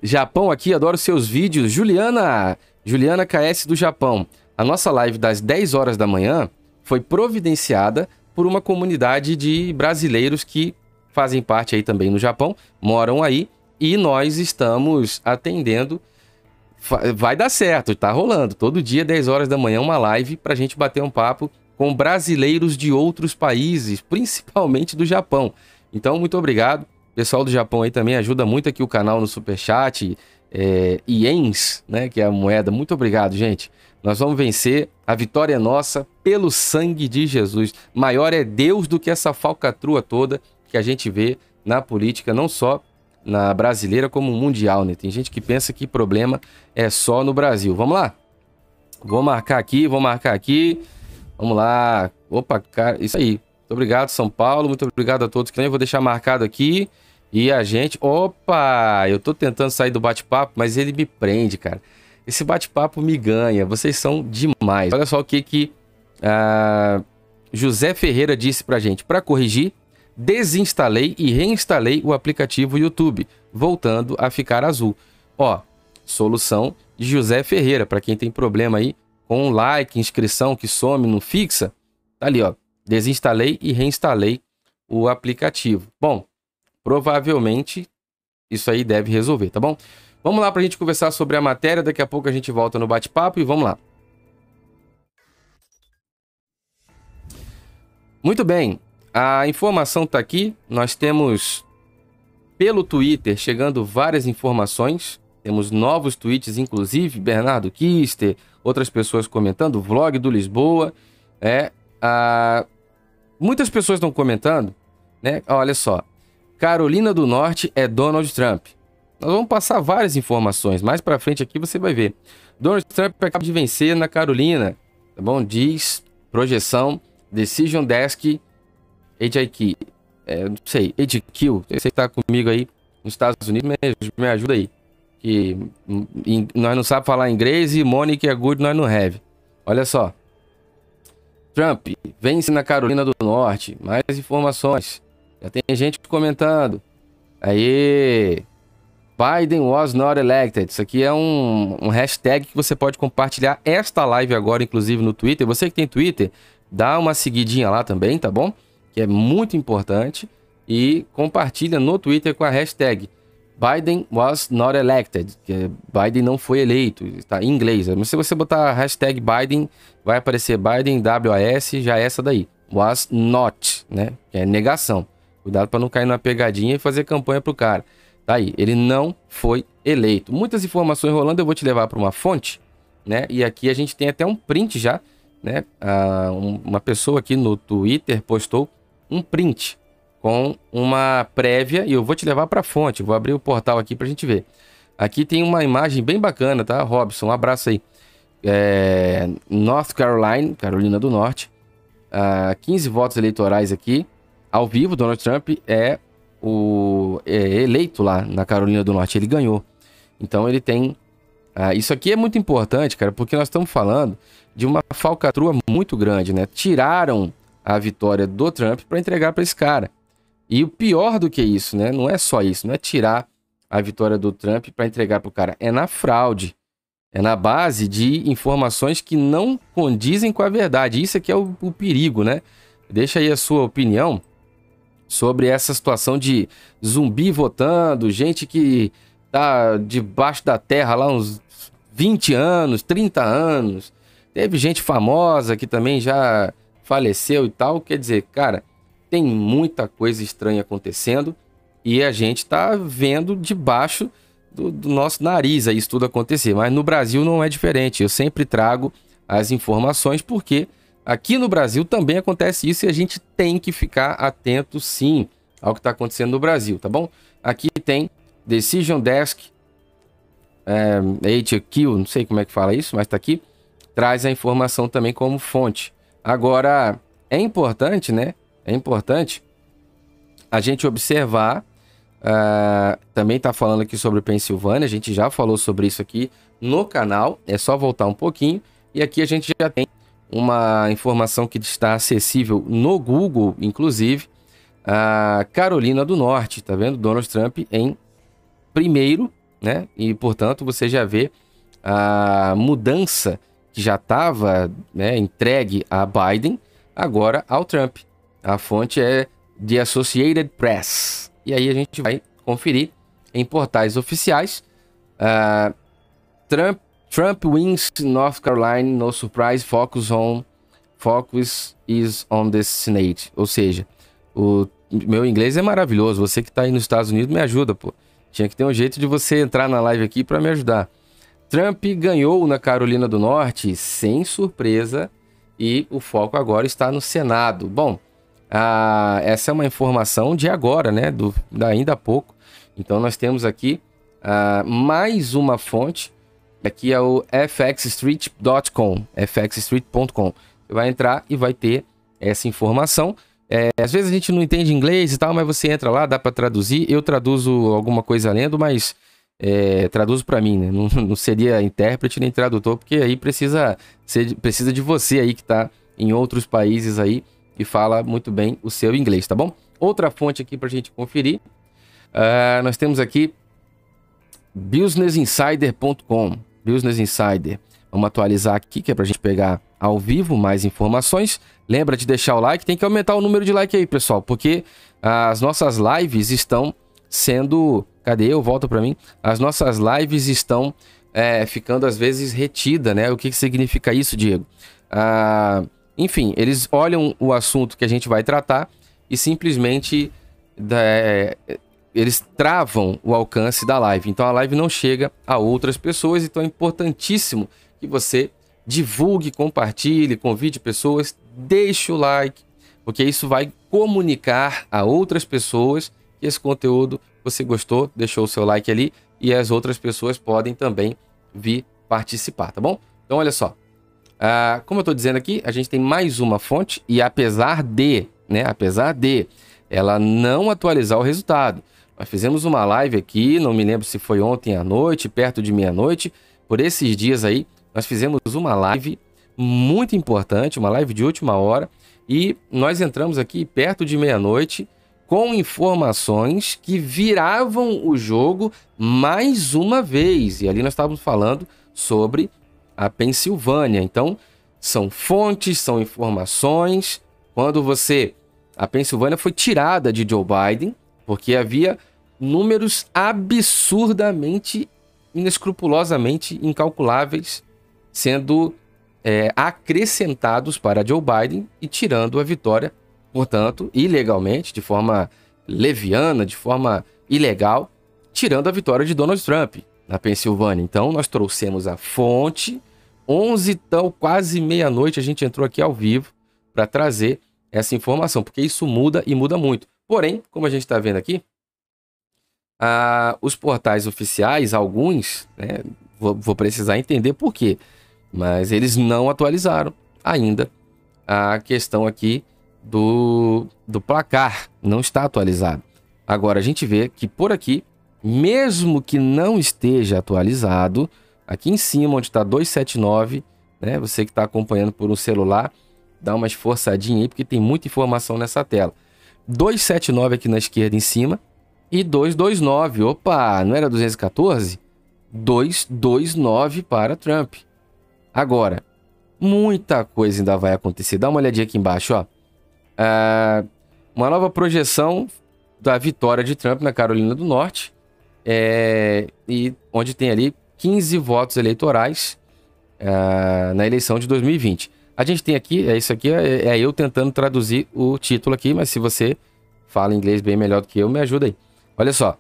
Japão aqui, adoro seus vídeos. Juliana, Juliana KS do Japão. A nossa live das 10 horas da manhã foi providenciada por uma comunidade de brasileiros que fazem parte aí também no Japão, moram aí, e nós estamos atendendo vai dar certo, tá rolando. Todo dia, 10 horas da manhã, uma live pra gente bater um papo com brasileiros de outros países, [LAUGHS] principalmente do Japão. Então, muito obrigado. O pessoal do Japão aí também ajuda muito aqui o canal no Superchat. É, iens, né, que é a moeda. Muito obrigado, gente. Nós vamos vencer. A vitória é nossa pelo sangue de Jesus. Maior é Deus do que essa falcatrua toda que a gente vê na política, não só na brasileira como mundial, né? Tem gente que pensa que problema é só no Brasil. Vamos lá? Vou marcar aqui, vou marcar aqui. Vamos lá. Opa, cara, isso aí. Muito obrigado, São Paulo. Muito obrigado a todos que nem vou deixar marcado aqui. E a gente. Opa! Eu tô tentando sair do bate-papo, mas ele me prende, cara. Esse bate-papo me ganha. Vocês são demais. Olha só o que que uh, José Ferreira disse pra gente. Para corrigir, desinstalei e reinstalei o aplicativo YouTube, voltando a ficar azul. Ó, solução de José Ferreira, para quem tem problema aí com like, inscrição que some, não fixa, tá ali, ó. Desinstalei e reinstalei o aplicativo. Bom, provavelmente isso aí deve resolver, tá bom? Vamos lá para a gente conversar sobre a matéria, daqui a pouco a gente volta no bate-papo e vamos lá. Muito bem, a informação está aqui. Nós temos pelo Twitter chegando várias informações. Temos novos tweets, inclusive Bernardo Kister, outras pessoas comentando, vlog do Lisboa. É, a... Muitas pessoas estão comentando, né? Olha só. Carolina do Norte é Donald Trump. Nós vamos passar várias informações. Mais para frente aqui você vai ver. Donald Trump acaba de vencer na Carolina, tá bom? Diz projeção Decision Desk HIQ, é, não sei, HQ, você que tá comigo aí nos Estados Unidos, me, me ajuda aí. Que nós não sabemos falar inglês e Monique é good, nós não have. Olha só. Trump vence na Carolina do Norte. Mais informações. Já tem gente comentando. Aí. Biden was not elected. Isso aqui é um, um hashtag que você pode compartilhar esta live agora, inclusive no Twitter. Você que tem Twitter, dá uma seguidinha lá também, tá bom? Que é muito importante, e compartilha no Twitter com a hashtag Biden was not elected. Biden não foi eleito. Está em inglês. Mas se você botar hashtag Biden, vai aparecer Biden, WAS, já é essa daí. Was not, né? Que é negação. Cuidado para não cair numa pegadinha e fazer campanha pro cara. Tá aí. Ele não foi eleito. Muitas informações rolando, eu vou te levar para uma fonte, né? E aqui a gente tem até um print já, né? Ah, um, uma pessoa aqui no Twitter postou um print com uma prévia e eu vou te levar para a fonte. Vou abrir o portal aqui para a gente ver. Aqui tem uma imagem bem bacana, tá, Robson? Um abraço aí. É, North Carolina, Carolina do Norte. Uh, 15 votos eleitorais aqui. Ao vivo, Donald Trump é o é eleito lá na Carolina do Norte. Ele ganhou. Então ele tem. Uh, isso aqui é muito importante, cara, porque nós estamos falando de uma falcatrua muito grande, né? Tiraram a vitória do Trump para entregar para esse cara. E o pior do que isso, né? Não é só isso, não é tirar a vitória do Trump para entregar para o cara, é na fraude. É na base de informações que não condizem com a verdade. Isso aqui é o, o perigo, né? Deixa aí a sua opinião sobre essa situação de zumbi votando, gente que tá debaixo da terra lá uns 20 anos, 30 anos. Teve gente famosa que também já faleceu e tal. Quer dizer, cara, tem muita coisa estranha acontecendo e a gente está vendo debaixo do, do, nosso nariz isso tudo acontecer. Mas no Brasil não é diferente. Eu sempre trago as informações porque aqui no Brasil também acontece isso e a gente tem que ficar atento sim ao que está acontecendo no Brasil, tá bom? Aqui tem Decision Desk, é, HQ, não sei como é que fala isso, mas está aqui. Traz a informação também como fonte. Agora, é importante, né? é importante a gente observar. Uh, também está falando aqui sobre Pensilvânia, a gente já falou sobre isso aqui no canal, é só voltar um pouquinho. E aqui a gente já tem uma informação que está acessível no Google, inclusive, a Carolina do Norte, tá vendo? Donald Trump em primeiro, né? E portanto você já vê a mudança que já estava né, entregue a Biden agora ao Trump. A fonte é The Associated Press. E aí a gente vai conferir em portais oficiais. Uh, Trump, Trump wins North Carolina, no surprise, focus on focus is on the Senate. Ou seja, o meu inglês é maravilhoso. Você que está aí nos Estados Unidos me ajuda, pô. Tinha que ter um jeito de você entrar na live aqui para me ajudar. Trump ganhou na Carolina do Norte sem surpresa e o foco agora está no Senado. Bom, ah, essa é uma informação de agora, né? Do, ainda há pouco. Então nós temos aqui ah, mais uma fonte. Aqui é o fxstreet.com, fxstreet.com. Você vai entrar e vai ter essa informação. É, às vezes a gente não entende inglês e tal, mas você entra lá, dá para traduzir. Eu traduzo alguma coisa lendo, mas é, traduzo para mim, né? [LAUGHS] Não, não, seria intérprete nem tradutor, porque aí precisa, ser, precisa de você aí que está em outros países aí e fala muito bem o seu inglês, tá bom? Outra fonte aqui para a gente conferir. Uh, nós temos aqui businessinsider.com. Business Insider. Vamos atualizar aqui, que é para a gente pegar ao vivo mais informações. Lembra de deixar o like, tem que aumentar o número de like aí, pessoal, porque as nossas lives estão sendo. Cadê? Eu volto para mim. As nossas lives estão é, ficando às vezes retida, né? O que, que significa isso, Diego? Ah, enfim, eles olham o assunto que a gente vai tratar e simplesmente é, eles travam o alcance da live. Então a live não chega a outras pessoas, então é importantíssimo que você divulgue, compartilhe, convide pessoas, deixe o like, porque isso vai comunicar a outras pessoas que esse conteúdo você gostou, deixou o seu like ali e as outras pessoas podem também vir participar, tá bom? Então olha só, ah, como eu estou dizendo aqui, a gente tem mais uma fonte e apesar de, né, apesar de ela não atualizar o resultado, nós fizemos uma live aqui, não me lembro se foi ontem à noite, perto de meia-noite, por esses dias aí, nós fizemos uma live muito importante, uma live de última hora, e nós entramos aqui perto de meia-noite com informações que viravam o jogo mais uma vez. E ali nós estávamos falando sobre a Pensilvânia. Então, são fontes, são informações. Quando você. A Pensilvânia foi tirada de Joe Biden, porque havia números absurdamente, inescrupulosamente incalculáveis sendo é, acrescentados para Joe Biden e tirando a vitória, portanto, ilegalmente, de forma leviana, de forma ilegal, tirando a vitória de Donald Trump na Pensilvânia. Então, nós trouxemos a fonte, 11 então, quase meia-noite, a gente entrou aqui ao vivo para trazer essa informação, porque isso muda e muda muito. Porém, como a gente está vendo aqui, ah, os portais oficiais, alguns, né, vou, vou, precisar entender por quê, mas eles não atualizaram ainda a questão aqui do, do placar, não está atualizado. Agora a gente vê que por aqui, mesmo que não esteja atualizado, aqui em cima onde está 279, né, você que está acompanhando por um celular, dá uma esforçadinha aí, porque tem muita informação nessa tela. 279 aqui na esquerda em cima, e 229. Opa, não era 214? 229 para Trump. Agora, muita coisa ainda vai acontecer. Dá uma olhadinha aqui embaixo, ó. Uh, uma nova projeção da vitória de Trump na Carolina do Norte, é, e onde tem ali 15 votos eleitorais uh, na eleição de 2020. A gente tem aqui, é isso aqui, é, é eu tentando traduzir o título aqui, mas se você fala inglês bem melhor do que eu, me ajuda aí. Olha só.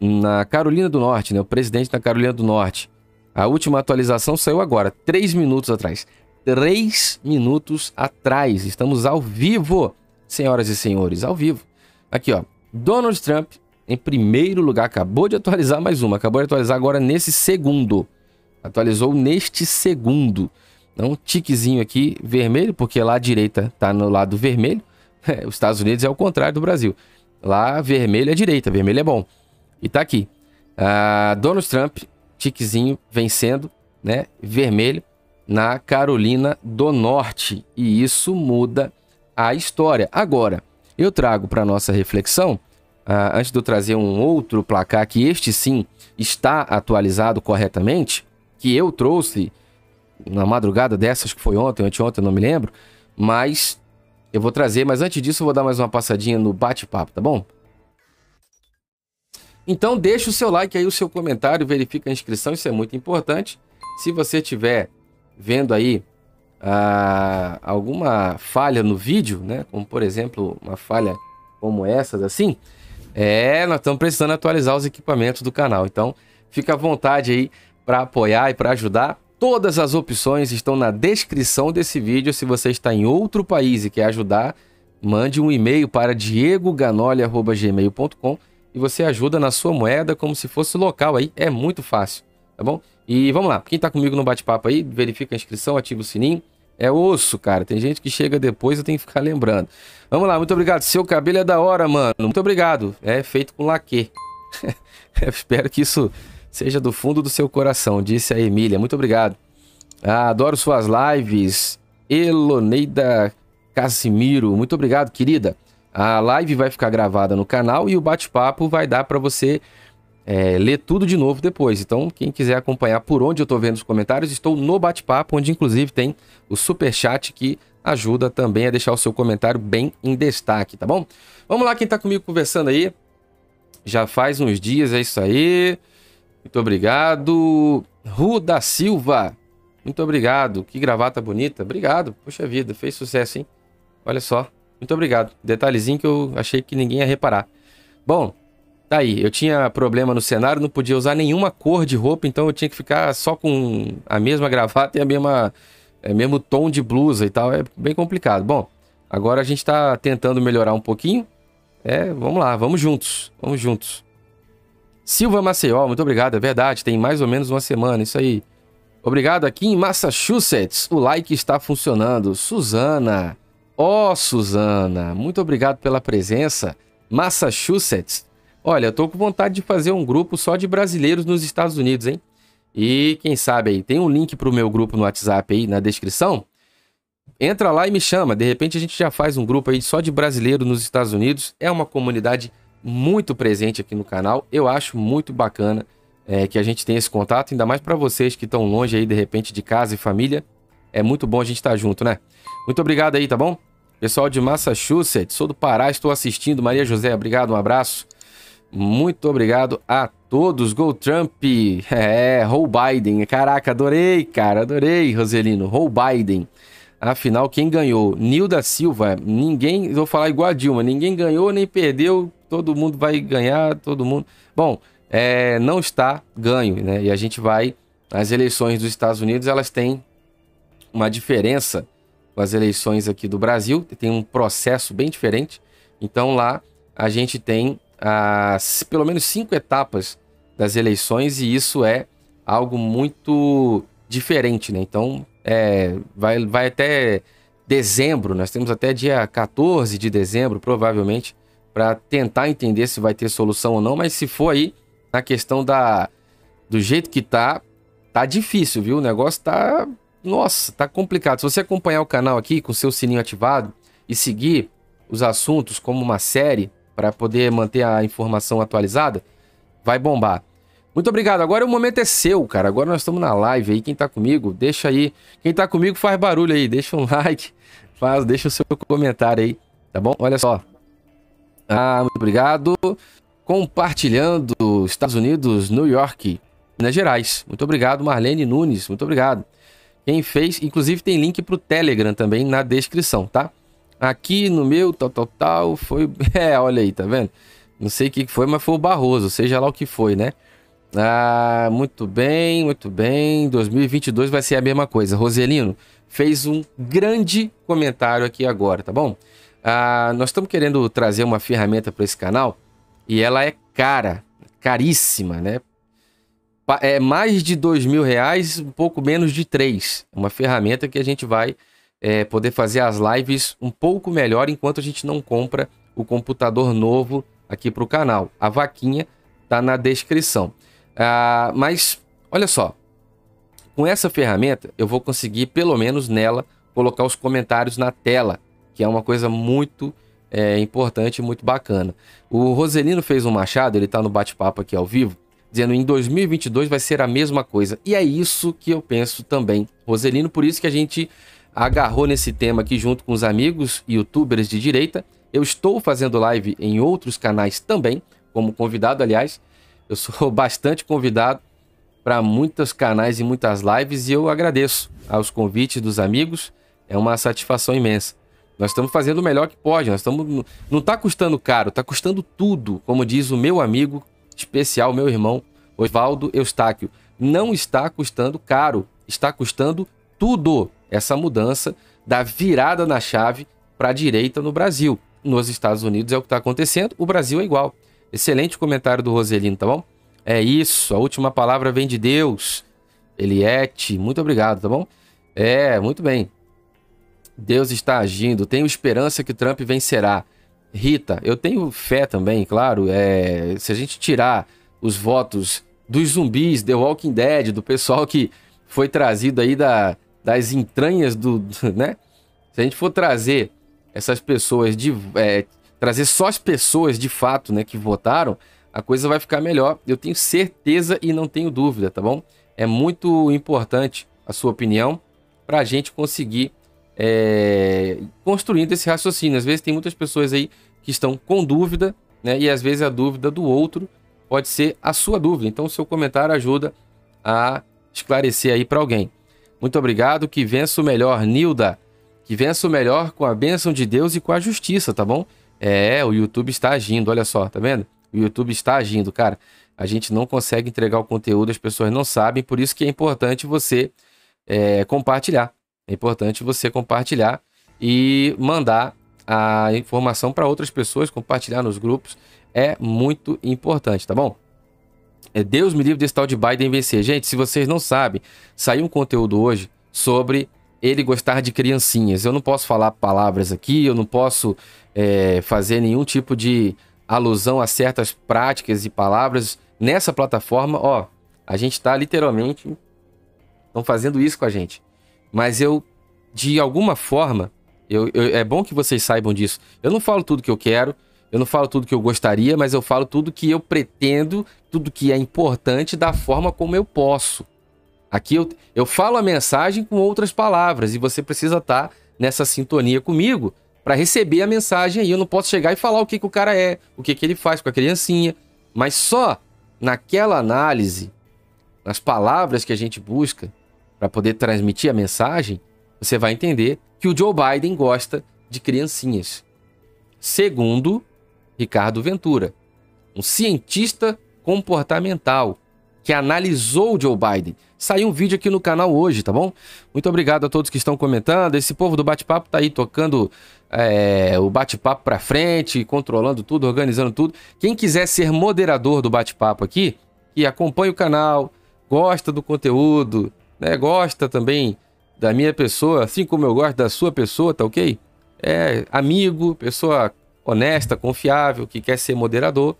Na Carolina do Norte, né, o presidente da Carolina do Norte, a última atualização saiu agora, três minutos atrás. Três minutos atrás. Estamos ao vivo, senhoras e senhores, ao vivo. Aqui, ó. Donald Trump, em primeiro lugar, acabou de atualizar mais uma. Acabou de atualizar agora nesse segundo. Atualizou neste segundo. Então, um tiquezinho aqui vermelho, porque lá à direita está no lado vermelho. [LAUGHS] Os Estados Unidos é o contrário do Brasil. Lá, vermelho é direita, vermelho é bom. E tá aqui. Uh, Donald Trump, tiquezinho, vencendo, né? Vermelho na Carolina do Norte. E isso muda a história. Agora, eu trago para nossa reflexão, uh, antes de eu trazer um outro placar, que este sim está atualizado corretamente, que eu trouxe na madrugada dessas, que foi ontem, anteontem, não me lembro, mas eu vou trazer, mas antes disso eu vou dar mais uma passadinha no bate-papo, tá bom? Então deixa o seu like aí, o seu comentário, verifica a inscrição, isso é muito importante. Se você estiver vendo aí ah, alguma falha no vídeo, né, como por exemplo uma falha como essas assim, é, nós estamos precisando atualizar os equipamentos do canal. Então fica à vontade aí para apoiar e para ajudar. Todas as opções estão na descrição desse vídeo. Se você está em outro país e quer ajudar, mande um e-mail para diegoganoli.gmail.com e você ajuda na sua moeda como se fosse local aí. É muito fácil, tá bom? E vamos lá, quem está comigo no bate-papo aí, verifica a inscrição, ativa o sininho. É osso, cara. Tem gente que chega depois, eu tenho que ficar lembrando. Vamos lá, muito obrigado. Seu cabelo é da hora, mano. Muito obrigado. É feito com laque. [LAUGHS] espero que isso seja do fundo do seu coração, disse a Emília. Muito obrigado. Ah, adoro suas lives. Eloneida Casimiro, muito obrigado, querida. A live vai ficar gravada no canal e o bate-papo vai dar para você é, ler tudo de novo depois. Então, quem quiser acompanhar por onde eu estou vendo os comentários, estou no bate-papo, onde inclusive tem o super chat que ajuda também a deixar o seu comentário bem em destaque, tá bom? Vamos lá, quem está comigo conversando aí. Já faz uns dias, é isso aí. Muito obrigado. Ru da Silva. Muito obrigado. Que gravata bonita. Obrigado. Poxa vida, fez sucesso, hein? Olha só. Muito obrigado. Detalhezinho que eu achei que ninguém ia reparar. Bom, tá aí. Eu tinha problema no cenário, não podia usar nenhuma cor de roupa, então eu tinha que ficar só com a mesma [LAUGHS] gravata e a mesma é, mesmo tom de blusa e tal. É bem complicado. Bom, agora a gente está tentando melhorar um pouquinho. É, vamos lá, vamos juntos. Vamos juntos. Silva Maceió, muito obrigado, é verdade, tem mais ou menos uma semana, isso aí. Obrigado aqui em Massachusetts, o like está funcionando. Suzana, ó oh, Suzana, muito obrigado pela presença. Massachusetts, olha, eu tô com vontade de fazer um grupo só de brasileiros nos Estados Unidos, hein? E quem sabe aí, tem um link para o meu grupo no WhatsApp aí na descrição. Entra lá e me chama, de repente a gente já faz um grupo aí só de brasileiro nos Estados Unidos. É uma comunidade muito presente aqui no canal. Eu acho muito bacana é, que a gente tenha esse contato, ainda mais para vocês que estão longe aí, de repente, de casa e família. É muito bom a gente estar tá junto, né? Muito obrigado aí, tá bom? Pessoal de Massachusetts, sou do Pará, estou assistindo. Maria José, obrigado, um abraço. Muito obrigado a todos. Go Trump. [LAUGHS] É, Joe Biden. Caraca, adorei, cara. Adorei, Roselino. Joe Biden. Afinal, quem ganhou? Nilda Silva. Ninguém, vou falar igual a Dilma, ninguém ganhou nem perdeu, todo mundo vai ganhar, todo mundo. Bom, é, não está ganho, né? E a gente vai. As eleições dos Estados Unidos, elas têm uma diferença com as eleições aqui do Brasil, tem um processo bem diferente. Então lá a gente tem as, pelo menos cinco etapas das eleições e isso é algo muito diferente, né? Então é, vai, vai até dezembro, nós temos até dia 14 de dezembro, provavelmente, para tentar entender se vai ter solução ou não, mas se for aí, na questão da do jeito que tá, tá difícil, viu? O negócio tá, nossa, tá complicado. Se você acompanhar o canal aqui com seu sininho ativado e seguir os assuntos como uma série para poder manter a informação atualizada, vai bombar. Muito obrigado. Agora o momento é seu, cara. Agora nós estamos na live aí. Quem tá comigo, deixa aí. Quem tá comigo faz barulho aí. Deixa um [LAUGHS] like, faz, deixa o seu comentário aí, tá bom? Olha só. Ah, muito obrigado. Compartilhando Estados Unidos, New York, Minas Gerais. Muito obrigado, Marlene Nunes. Muito obrigado. Quem fez, inclusive tem link pro Telegram também na descrição, tá? Aqui no meu, tal, tal, tal, foi. [LAUGHS] É, olha aí, tá vendo? Não sei o que foi, mas foi o Barroso, seja lá o que foi, né? Ah, muito bem, muito bem. 2022 vai ser a mesma coisa. Roselino fez um grande comentário aqui agora, tá bom? Ah, nós estamos querendo trazer uma ferramenta para esse canal e ela é cara, caríssima, né? É mais de dois mil reais, um pouco menos de três. Uma ferramenta que a gente vai é, poder fazer as lives um pouco melhor enquanto a gente não compra o computador novo aqui para o canal. A vaquinha tá na descrição. Ah, mas, olha só. Com essa ferramenta, eu vou conseguir, pelo menos nela, colocar os comentários na tela, que é uma coisa muito é, importante muito bacana. O Roselino fez um machado, ele está no bate-papo aqui ao vivo, dizendo em 2022 vai ser a mesma coisa. E é isso que eu penso também, Roselino, por isso que a gente agarrou nesse tema aqui junto com os amigos youtubers de direita. Eu estou fazendo live em outros canais também, como convidado, aliás, eu sou [LAUGHS] bastante convidado para muitos canais e muitas lives e eu agradeço aos convites dos amigos. É uma satisfação imensa. Nós estamos fazendo o melhor que pode. Nós estamos não está custando caro, está custando tudo, como diz o meu amigo especial, meu irmão Oswaldo Eustáquio. Não está custando caro, está custando tudo essa mudança da virada na chave para a direita no Brasil. Nos Estados Unidos é o que está acontecendo, o Brasil é igual. Excelente comentário do Roselino, tá bom? É isso, a última palavra vem de Deus. Eliette, muito obrigado, tá bom? É, muito bem. Deus está agindo, tenho esperança que Trump vencerá. Rita, eu tenho fé também, claro. É, se a gente tirar os votos dos zumbis, The Walking Dead, do pessoal que foi trazido aí da, das entranhas do, do, [LAUGHS] né? Se a gente for trazer essas pessoas de é, trazer só as pessoas de fato, né, que votaram, a coisa vai ficar melhor. Eu tenho certeza e não tenho dúvida, tá bom? É muito importante a sua opinião para a gente conseguir é, construindo esse raciocínio. Às vezes tem muitas pessoas aí que estão com dúvida, né? E às vezes a dúvida do outro pode ser a sua dúvida. Então, o seu comentário ajuda a esclarecer aí para alguém. Muito obrigado. Que vença o melhor, Nilda. Que vença o melhor com a bênção de Deus e com a justiça, tá bom? É, o YouTube está agindo, olha só, tá vendo? O YouTube está agindo, cara. A gente não consegue entregar o conteúdo, as pessoas não sabem, por isso que é importante você é, compartilhar. É importante você compartilhar e mandar a informação para outras pessoas, compartilhar nos grupos. É muito importante, tá bom? É Deus me livre desse tal de Biden vencer. Gente, se vocês não sabem, saiu um conteúdo hoje sobre ele gostar de criancinhas. Eu não posso falar palavras aqui, eu não posso é, fazer nenhum tipo de alusão a certas práticas e palavras nessa plataforma. Ó, a gente está literalmente estão fazendo isso com a gente. Mas eu, de alguma forma, eu, eu, é bom que vocês saibam disso. Eu não falo tudo que eu quero, eu não falo tudo que eu gostaria, mas eu falo tudo que eu pretendo, tudo que é importante da forma como eu posso. Aqui eu, eu falo a mensagem com outras palavras e você precisa estar tá nessa sintonia comigo para receber a mensagem aí. Eu não posso chegar e falar o que, que o cara é, o que, que ele faz com a criancinha. Mas só naquela análise, nas palavras que a gente busca para poder transmitir a mensagem, você vai entender que o Joe Biden gosta de criancinhas. Segundo Ricardo Ventura, um cientista comportamental que analisou Joe Biden. Saiu um vídeo aqui no canal hoje, tá bom? Muito obrigado a todos que estão comentando. Esse povo do bate-papo tá aí tocando é, o bate-papo para frente, controlando tudo, organizando tudo. Quem quiser ser moderador do bate-papo aqui, que acompanha o canal, gosta do conteúdo, né, gosta também da minha pessoa, assim como eu gosto da sua pessoa, tá ok? É amigo, pessoa honesta, confiável, que quer ser moderador,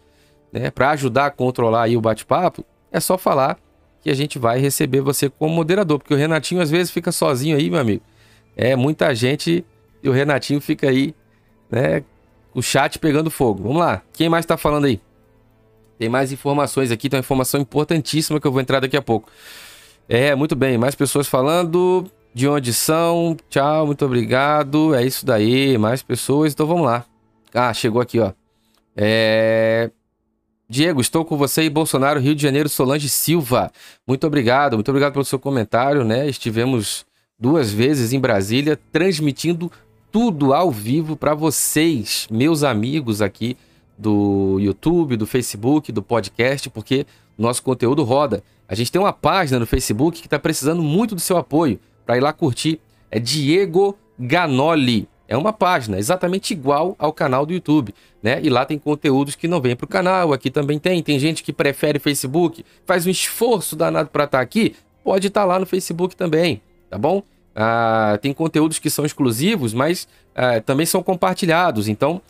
né, para ajudar a controlar aí o bate-papo, é só falar que a gente vai receber você como moderador, porque o Renatinho às vezes fica sozinho aí, meu amigo. É muita gente e o Renatinho fica aí, né? O chat pegando fogo. Vamos lá. Quem mais tá falando aí? Tem mais informações aqui, tem uma informação importantíssima que eu vou entrar daqui a pouco. É, muito bem. Mais pessoas falando. De onde são? Tchau, muito obrigado. É isso daí. Mais pessoas. Então vamos lá. Ah, chegou aqui, ó. É. Diego, estou com você e Bolsonaro, Rio de Janeiro, Solange Silva. Muito obrigado, muito obrigado pelo seu comentário, né? Estivemos duas vezes em Brasília transmitindo tudo ao vivo para vocês, meus amigos aqui do YouTube, do Facebook, do podcast, porque nosso conteúdo roda. A gente tem uma página no Facebook que está precisando muito do seu apoio para ir lá curtir. É Diego Ganoli. É uma página exatamente igual ao canal do YouTube, né? E lá tem conteúdos que não vêm para o canal, aqui também tem. Tem gente que prefere Facebook, faz um esforço danado para estar tá aqui, pode estar tá lá no Facebook também, tá bom? Ah, tem conteúdos que são exclusivos, mas ah, também são compartilhados. Então,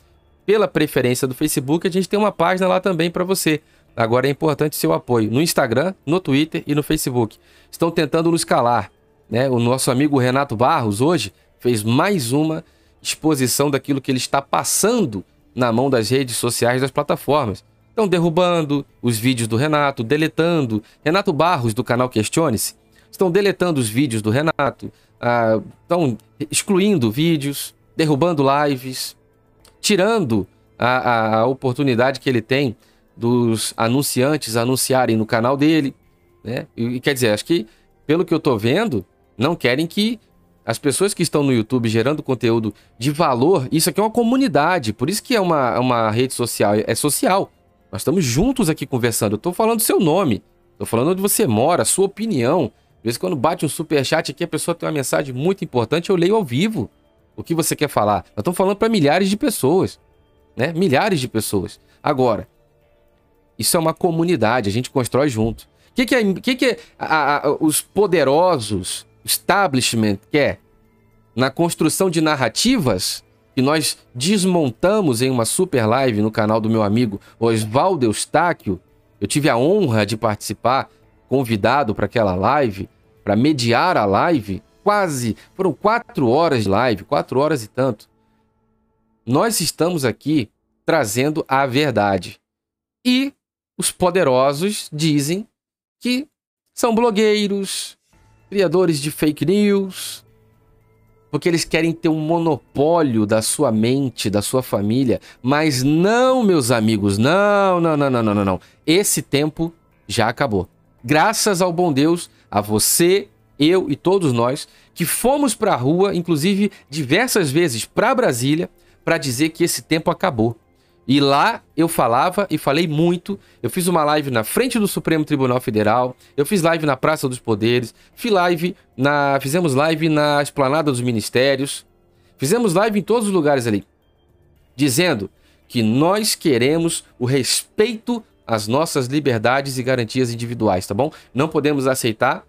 pela preferência do Facebook, a gente tem uma página lá também para você. Agora é importante seu apoio no Instagram, no Twitter e no Facebook. Estão tentando nos calar. Né? O nosso amigo Renato Barros hoje fez mais uma exposição daquilo que ele está passando na mão das redes sociais das plataformas. Estão derrubando os vídeos do Renato, deletando. Renato Barros, do canal Questione-se, estão deletando os vídeos do Renato, ah, estão excluindo vídeos, derrubando lives, tirando a, a, a, oportunidade que ele tem dos anunciantes anunciarem no canal dele. Né? E, quer dizer, acho que, pelo que eu estou vendo, não querem que as pessoas que estão no YouTube gerando conteúdo de valor, isso aqui é uma comunidade, por isso que é uma, uma rede social, é social. Nós estamos juntos aqui conversando. Eu estou falando seu nome, estou falando onde você mora, sua opinião. Às vezes, quando bate um super chat aqui, a pessoa tem uma mensagem muito importante, eu leio ao vivo o que você quer falar. Nós estamos falando para milhares de pessoas, né? Milhares de pessoas. Agora, isso é uma comunidade, a gente constrói junto. O que, que, é, que, que é a, a, os poderosos establishment quer? Na construção de narrativas que nós desmontamos em uma super live no canal do meu amigo Oswaldo Eustáquio. Eu tive a honra de participar, convidado para aquela live, para mediar a live. Quase, foram quatro horas de live, quatro horas e tanto. Nós estamos aqui trazendo a verdade. E os poderosos dizem que são blogueiros, criadores de fake news, porque eles querem ter um monopólio da sua mente, da sua família. Mas não, meus amigos, não, não, não, não, não, não. não. Esse tempo já acabou. Graças ao bom Deus, a você, eu e todos nós, que fomos para a rua, inclusive diversas vezes para Brasília, para dizer que esse tempo acabou. E lá eu falava e falei muito. Eu fiz uma live na frente do Supremo Tribunal Federal, eu fiz live na Praça dos Poderes, fiz live na, fizemos live na Esplanada dos Ministérios, fizemos live em todos os lugares ali, dizendo que nós queremos o respeito às nossas liberdades e garantias individuais, tá bom? Não podemos aceitar,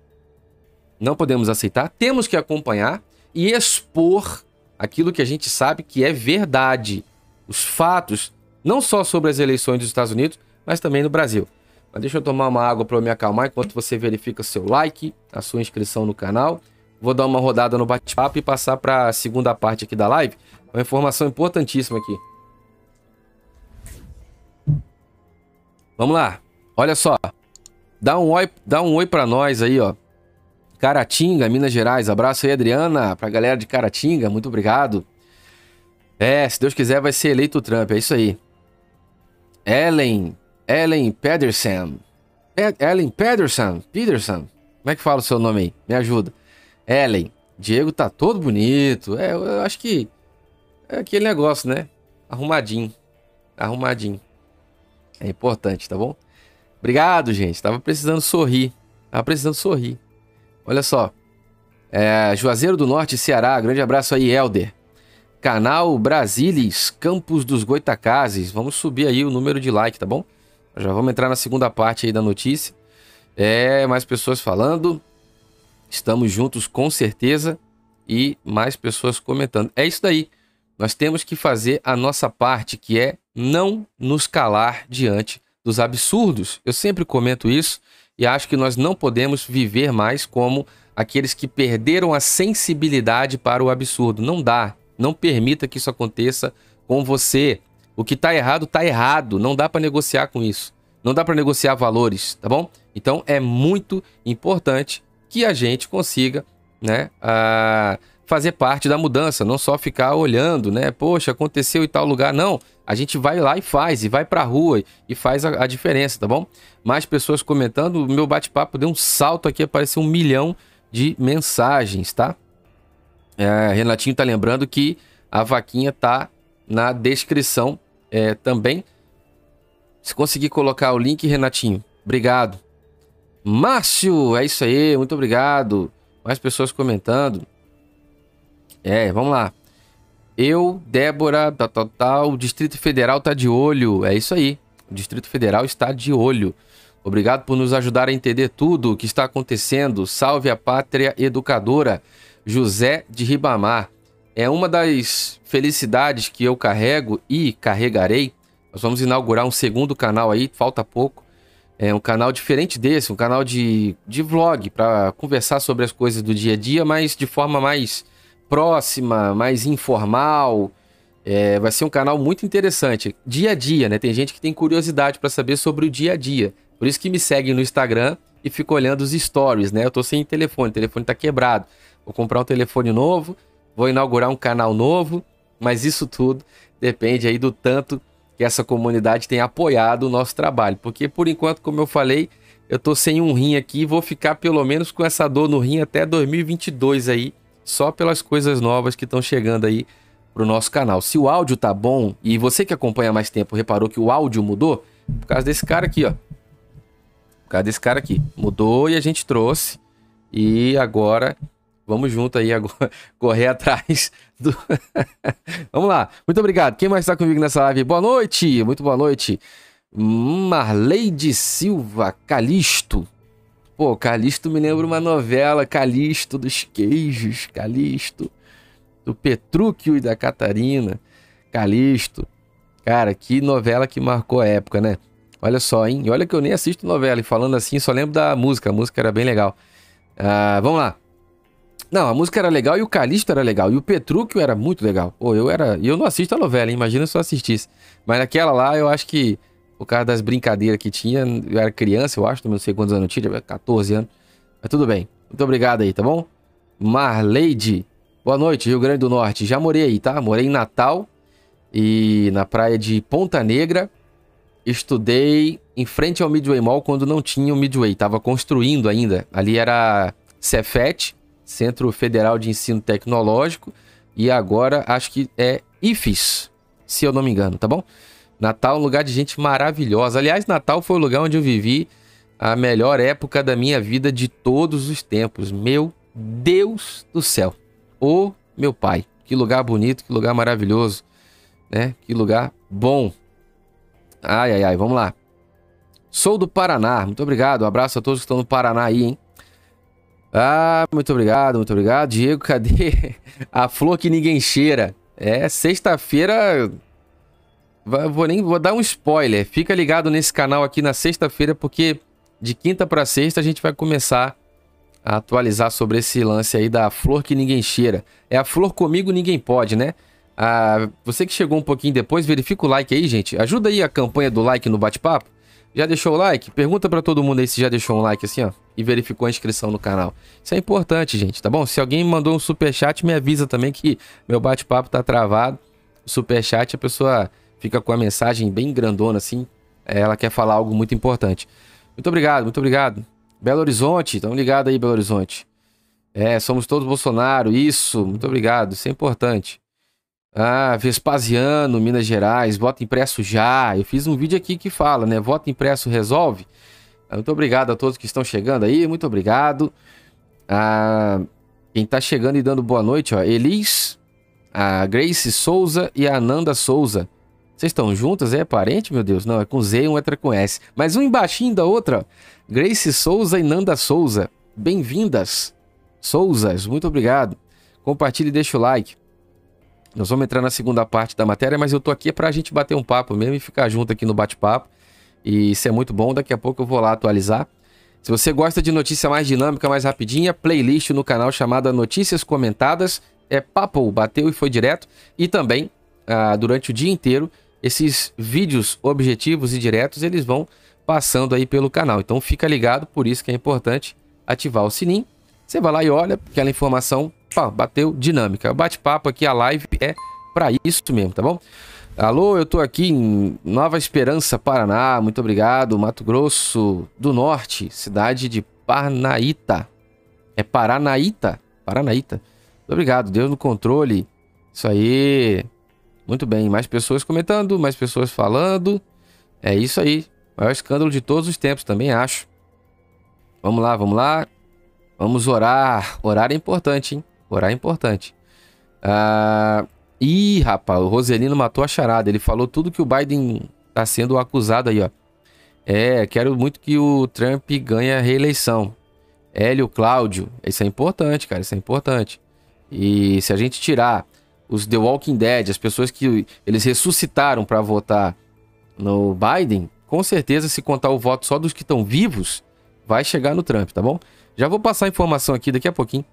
não podemos aceitar, temos que acompanhar e expor aquilo que a gente sabe que é verdade, os fatos não só sobre as eleições dos Estados Unidos, mas também no Brasil. Mas deixa eu tomar uma água para me acalmar enquanto você verifica seu like, a sua inscrição no canal. Vou dar uma rodada no bate-papo e passar para a segunda parte aqui da live. Uma informação importantíssima aqui. Vamos lá. Olha só. Dá um oi, dá um oi para nós aí, ó. Caratinga, Minas Gerais. Abraço aí, Adriana, pra galera de Caratinga. Muito obrigado. É, se Deus quiser vai ser eleito o Trump, é isso aí. Ellen, Ellen Pedersen. Ellen Pedersen. Pedersen. Como é que fala o seu nome aí? Me ajuda. Ellen. Diego tá todo bonito. É, eu acho que é aquele negócio, né? Arrumadinho. Arrumadinho. É importante, tá bom? Obrigado, gente. Tava precisando sorrir. Tava precisando sorrir. Olha só. É, Juazeiro do Norte, Ceará. Grande abraço aí, Helder. Canal Brasilis, Campos dos Goitacazes. Vamos subir aí o número de like, tá bom? Já vamos entrar na segunda parte aí da notícia. É, mais pessoas falando. Estamos juntos com certeza. E mais pessoas comentando. É isso daí. Nós temos que fazer a nossa parte, que é não nos calar diante dos absurdos. Eu sempre comento isso e acho que nós não podemos viver mais como aqueles que perderam a sensibilidade para o absurdo. Não dá. Não permita que isso aconteça com você. O que está errado, está errado. Não dá para negociar com isso. Não dá para negociar valores, tá bom? Então é muito importante que a gente consiga, né, uh, fazer parte da mudança, não só ficar olhando, né? Poxa, aconteceu em tal lugar. Não, a gente vai lá e faz, e vai pra rua e faz a, a diferença, tá bom? Mais pessoas comentando, o meu bate-papo deu um salto aqui, apareceu um milhão de mensagens, tá? É, Renatinho tá lembrando que a vaquinha tá na descrição é, também. Se conseguir colocar o link, Renatinho, obrigado. Márcio, é isso aí, muito obrigado. Mais pessoas comentando. É, vamos lá. Eu, Débora, tal, tal, tal, o Distrito Federal tá de olho. É isso aí. O Distrito Federal está de olho. Obrigado por nos ajudar a entender tudo o que está acontecendo. Salve a pátria educadora. José de Ribamar. É uma das felicidades que eu carrego e carregarei. Nós vamos inaugurar um segundo canal aí, falta pouco. É um canal diferente desse, um canal de, de vlog para conversar sobre as coisas do dia a dia, mas de forma mais próxima, mais informal. É, vai ser um canal muito interessante. Dia a dia, né? Tem gente que tem curiosidade para saber sobre o dia a dia. Por isso que me segue no Instagram e fica olhando os stories, né? Eu tô sem telefone, o telefone tá quebrado. Vou comprar um telefone novo, vou inaugurar um canal novo, mas isso tudo depende aí do tanto que essa comunidade tem apoiado o nosso trabalho. Porque por enquanto, como eu falei, eu tô sem um rim aqui e vou ficar pelo menos com essa dor no rim até 2022 aí só pelas coisas novas que estão chegando aí pro nosso canal. Se o áudio tá bom e você que acompanha mais tempo reparou que o áudio mudou, por causa desse cara aqui, ó. Por causa desse cara aqui. Mudou e a gente trouxe. E agora vamos junto aí agora [LAUGHS] correr atrás do. [LAUGHS] vamos lá. Muito obrigado. Quem mais está comigo nessa live? Boa noite. Muito boa noite. Marleide Silva Calisto. Pô, Calisto me lembra uma novela, Calisto dos queijos, Calisto do Petrúquio e da Catarina, Calisto. Cara, que novela que marcou a época, né? Olha só, hein? Olha que eu nem assisto novela e falando assim, só lembro da música, a música era bem legal. Ah, vamos lá. Não, a música era legal e o Calisto era legal. E o Petrúquio era muito legal. Pô, eu era. Eu não assisto a novela, hein? imagina se eu assistisse. Mas naquela lá eu acho que por causa das brincadeiras que tinha. Eu era criança, eu acho, não sei quantos anos eu tinha, 14 anos. Mas tudo bem. Muito obrigado aí, tá bom? Marleide, boa noite, Rio Grande do Norte. Já morei aí, tá? Morei em Natal e na praia de Ponta Negra. Estudei em frente ao Midway Mall quando não tinha o Midway, tava construindo ainda. Ali era Cefet, Centro Federal de Ensino Tecnológico, e agora acho que é IFES, se eu não me engano, tá bom? Natal é um lugar de gente maravilhosa. Aliás, Natal foi o lugar onde eu vivi a melhor época da minha vida de todos os tempos. Meu Deus do céu. Ô meu pai, que lugar bonito, que lugar maravilhoso, né? Que lugar bom. Ai, ai, ai, vamos lá. Sou do Paraná, muito obrigado. Um abraço a todos que estão no Paraná aí, hein? Ah, muito obrigado, muito obrigado. Diego, cadê [LAUGHS] a flor que ninguém cheira? É, sexta-feira Vou nem vou dar um spoiler. Fica ligado nesse canal aqui na sexta-feira, porque de quinta para sexta a gente vai começar a atualizar sobre esse lance aí da flor que ninguém cheira. É a flor comigo ninguém pode, né? Ah, você que chegou um pouquinho depois, verifica o like aí, gente. Ajuda aí a campanha do like no bate-papo. Já deixou o like? Pergunta para todo mundo aí se já deixou um like assim, ó, e verificou a inscrição no canal. Isso é importante, gente, tá bom? Se alguém mandou um super chat, me avisa também que meu bate-papo tá travado. Super chat a pessoa fica com a mensagem bem grandona assim, ela quer falar algo muito importante. Muito obrigado, muito obrigado. Belo Horizonte, estamos ligados aí, Belo Horizonte. É, somos todos Bolsonaro, isso, muito obrigado, isso é importante. Ah, Vespasiano, Minas Gerais, voto impresso já. Eu fiz um vídeo aqui que fala, né? Voto impresso resolve. Muito obrigado a todos que estão chegando aí, muito obrigado. Ah, quem está chegando e dando boa noite, ó, Elis, a Grace Souza e a Ananda Souza. Vocês estão juntas? É parente, meu Deus? Não, é com Z e um outra com S. Mas um embaixinho da outra, ó. Grace Souza e Nanda Souza. Bem-vindas, Souzas. Muito obrigado. Compartilhe e deixa o like. Nós vamos entrar na segunda parte da matéria, mas eu tô aqui para a gente bater um papo mesmo e ficar junto aqui no bate-papo. E isso é muito bom. Daqui a pouco eu vou lá atualizar. Se você gosta de notícia mais dinâmica, mais rapidinha, playlist no canal chamada Notícias Comentadas. É papo, bateu e foi direto. E também, ah, durante o dia inteiro, esses vídeos objetivos e diretos, eles vão passando aí pelo canal. Então fica ligado, por isso que é importante ativar o sininho. Você vai lá e olha, aquela informação, pá, bateu dinâmica. O bate-papo aqui, a live é para isso mesmo, tá bom? Alô, eu tô aqui em Nova Esperança, Paraná. Muito obrigado. Mato Grosso do Norte, cidade de Paranaíta. É Paranaíta? Paranaíta. Muito obrigado. Deus no controle. Isso aí. Muito bem. Mais pessoas comentando, mais pessoas falando. É isso aí. Maior escândalo de todos os tempos, também acho. Vamos lá, vamos lá. Vamos orar. Orar é importante, hein? Orar é importante. Ah. Ih, rapaz, o Roselino matou a charada. Ele falou tudo que o Biden tá sendo acusado aí, ó. É, quero muito que o Trump ganhe a reeleição. Hélio Cláudio. Isso é importante, cara. Isso é importante. E se a gente tirar os The Walking Dead, as pessoas que eles ressuscitaram para votar no Biden, com certeza, se contar o voto só dos que estão vivos, vai chegar no Trump, tá bom? Já vou passar a informação aqui daqui a pouquinho.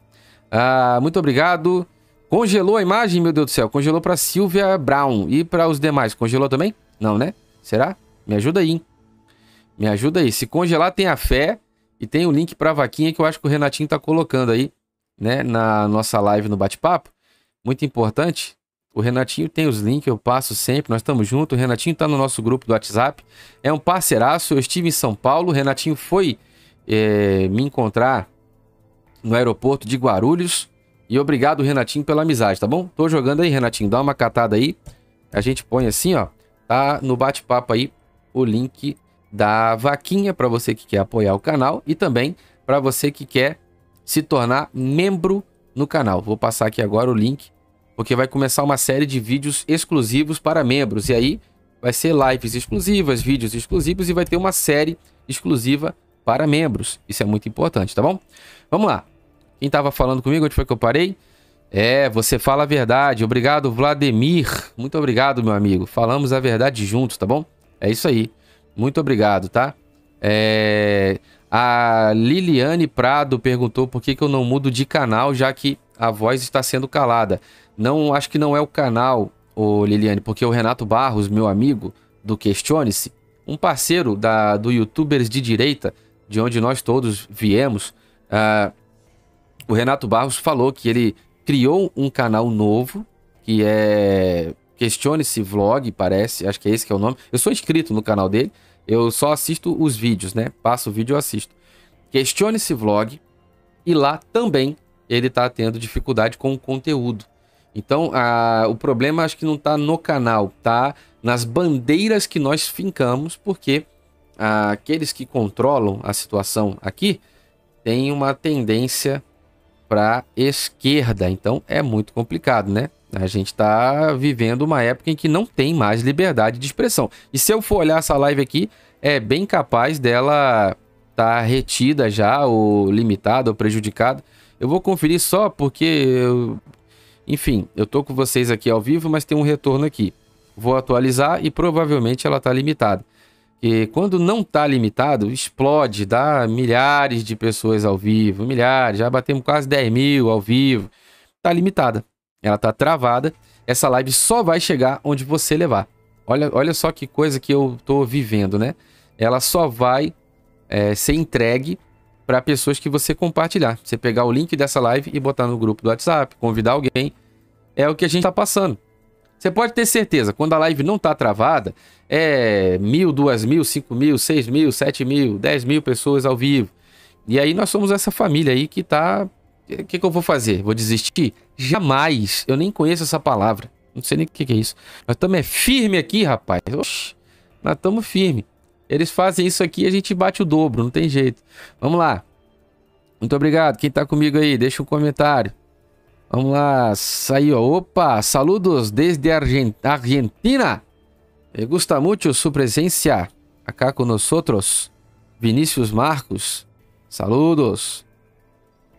Ah, muito obrigado. Congelou a imagem, meu Deus do céu. Congelou para Silvia Brown. E para os demais, congelou também? Não, né? Será? Me ajuda aí, hein? Me ajuda aí. Se congelar, tem a fé. E tem o link para vaquinha que eu acho que o Renatinho tá colocando aí, né? Na nossa live no bate-papo. Muito importante. O Renatinho tem os links, eu passo sempre, nós estamos juntos. O Renatinho está no nosso grupo do WhatsApp. É um parceiraço. Eu estive em São Paulo. O Renatinho foi é, me encontrar no aeroporto de Guarulhos. E obrigado, Renatinho, pela amizade, tá bom? Tô jogando aí, Renatinho. Dá uma catada aí. A gente põe assim, ó. Tá no bate-papo aí o link da vaquinha para você que quer apoiar o canal e também para você que quer se tornar membro no canal. Vou passar aqui agora o link, porque vai começar uma série de vídeos exclusivos para membros. E aí vai ser lives exclusivas, vídeos exclusivos e vai ter uma série exclusiva para membros. Isso é muito importante, tá bom? Vamos lá. Quem estava falando comigo? Onde foi que eu parei? É, você fala a verdade. Obrigado, Vladimir. Muito obrigado, meu amigo. Falamos a verdade juntos, tá bom? É isso aí. Muito obrigado, tá? É... A Liliane Prado perguntou por que, que eu não mudo de canal, já que a voz está sendo calada. Não, acho que não é o canal, ô Liliane, porque o Renato Barros, meu amigo do Questione-se, um parceiro da, do YouTubers de direita, de onde nós todos viemos, uh, o Renato Barros falou que ele criou um canal novo, que é Questione-se Vlog, parece, acho que é esse que é o nome. Eu sou inscrito no canal dele, eu só assisto os vídeos, né? Passo o vídeo e assisto. Questione-se Vlog, e lá também ele tá tendo dificuldade com o conteúdo. Então, a, o problema acho que não tá no canal, tá nas bandeiras que nós fincamos, porque aqueles que controlam a situação aqui têm uma tendência para esquerda. Então é muito complicado, né? A gente está vivendo uma época em que não tem mais liberdade de expressão. E se eu for olhar essa live aqui, é bem capaz dela estar tá retida já, ou limitada, ou prejudicada. Eu vou conferir só porque, eu... enfim, eu tô com vocês aqui ao vivo, mas tem um retorno aqui. Vou atualizar e provavelmente ela está limitada. E quando não está limitado, explode, dá milhares de pessoas ao vivo, milhares, já batemos quase 10 mil ao vivo. Está limitada, ela está travada. Essa live só vai chegar onde você levar. Olha, olha só que coisa que eu estou vivendo, né? Ela só vai é, ser entregue para pessoas que você compartilhar. Você pegar o link dessa live e botar no grupo do WhatsApp, convidar alguém. É o que a gente está passando. Você pode ter certeza, quando a live não tá travada, é mil, duas mil, cinco mil, seis mil, sete mil, dez mil pessoas ao vivo. E aí nós somos essa família aí que tá. O que, que eu vou fazer? Vou desistir? Jamais. Eu nem conheço essa palavra. Não sei nem o que, que é isso. Nós estamos é firme aqui, rapaz. Oxi, nós estamos firme. Eles fazem isso aqui e a gente bate o dobro, não tem jeito. Vamos lá. Muito obrigado. Quem tá comigo aí, deixa um comentário. Vamos lá. Saiu. Opa, saludos desde Argent Argentina. Me gusta mucho su presencia acá con nosotros. Vinícius Marcos. Saludos.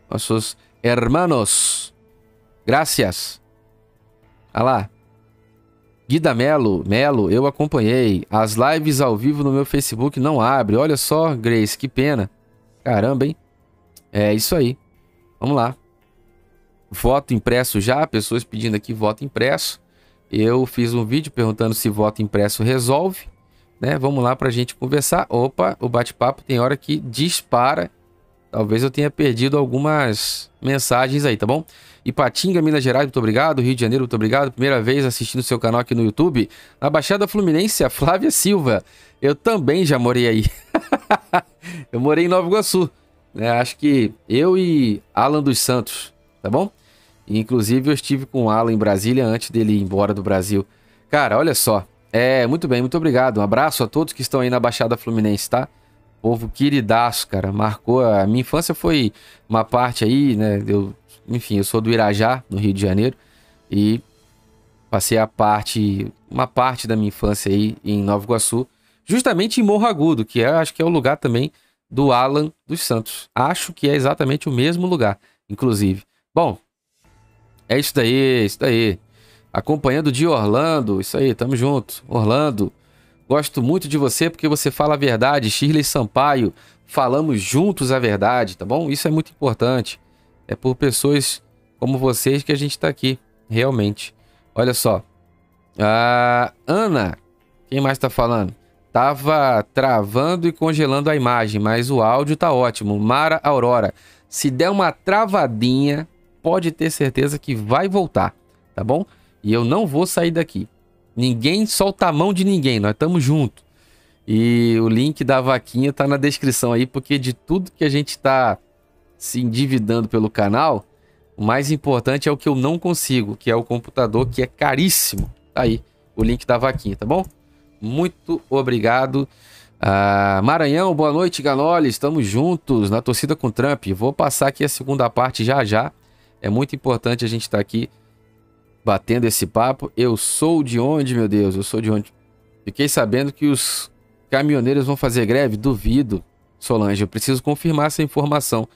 Nossos hermanos. Gracias. Olha lá. Guida Melo, Melo, eu acompanhei. As lives ao vivo no meu Facebook não abre. Olha só, Grace, que pena. Caramba, hein? É isso aí. Vamos lá. Voto impresso já, pessoas pedindo aqui voto impresso. Eu fiz um vídeo perguntando se voto impresso resolve, né? Vamos lá para a gente conversar. Opa, o bate-papo tem hora que dispara. Talvez eu tenha perdido algumas mensagens aí, tá bom? Ipatinga, Minas Gerais, muito obrigado. Rio de Janeiro, muito obrigado. Primeira vez assistindo seu canal aqui no YouTube. Na Baixada Fluminense, a Flávia Silva. Eu também já morei aí. [LAUGHS] eu morei em Nova Iguaçu. Né? Acho que eu e Alan dos Santos, tá bom? Inclusive eu estive com o Alan em Brasília antes dele ir embora do Brasil. Cara, olha só. É, muito bem, muito obrigado. Um abraço a todos que estão aí na Baixada Fluminense, tá? Povo queridaço, cara. Marcou. A minha infância foi uma parte aí, né? Eu enfim, eu sou do Irajá, no Rio de Janeiro, e passei a parte, uma parte da minha infância aí em Nova Iguaçu, justamente em Morro Agudo, que é, acho que é o lugar também do Alan dos Santos. Acho que é exatamente o mesmo lugar, inclusive. Bom, é isso daí, isso daí. Acompanhando de Orlando, isso aí, tamo junto. Orlando, gosto muito de você porque você fala a verdade. Shirley Sampaio, falamos juntos a verdade, tá bom? Isso é muito importante. É por pessoas como vocês que a gente está aqui, realmente. Olha só. A Ana, quem mais está falando? Tava travando e congelando a imagem, mas o áudio tá ótimo. Mara Aurora, se der uma travadinha, pode ter certeza que vai voltar, tá bom? E eu não vou sair daqui. Ninguém solta a mão de ninguém, nós estamos juntos. E o link da vaquinha tá na descrição aí, porque de tudo que a gente tá se endividando pelo canal, o mais importante é o que eu não consigo, que é o computador, que é caríssimo. Tá aí o link da vaquinha, tá bom? Muito obrigado. Ah, Maranhão, boa noite, Ganoli. Estamos juntos na torcida com Trump. Vou passar aqui a segunda parte já já. É muito importante a gente estar tá aqui batendo esse papo. Eu sou de onde, meu Deus? Eu sou de onde? Fiquei sabendo que os caminhoneiros vão fazer greve? Duvido, Solange. Eu preciso confirmar essa informação.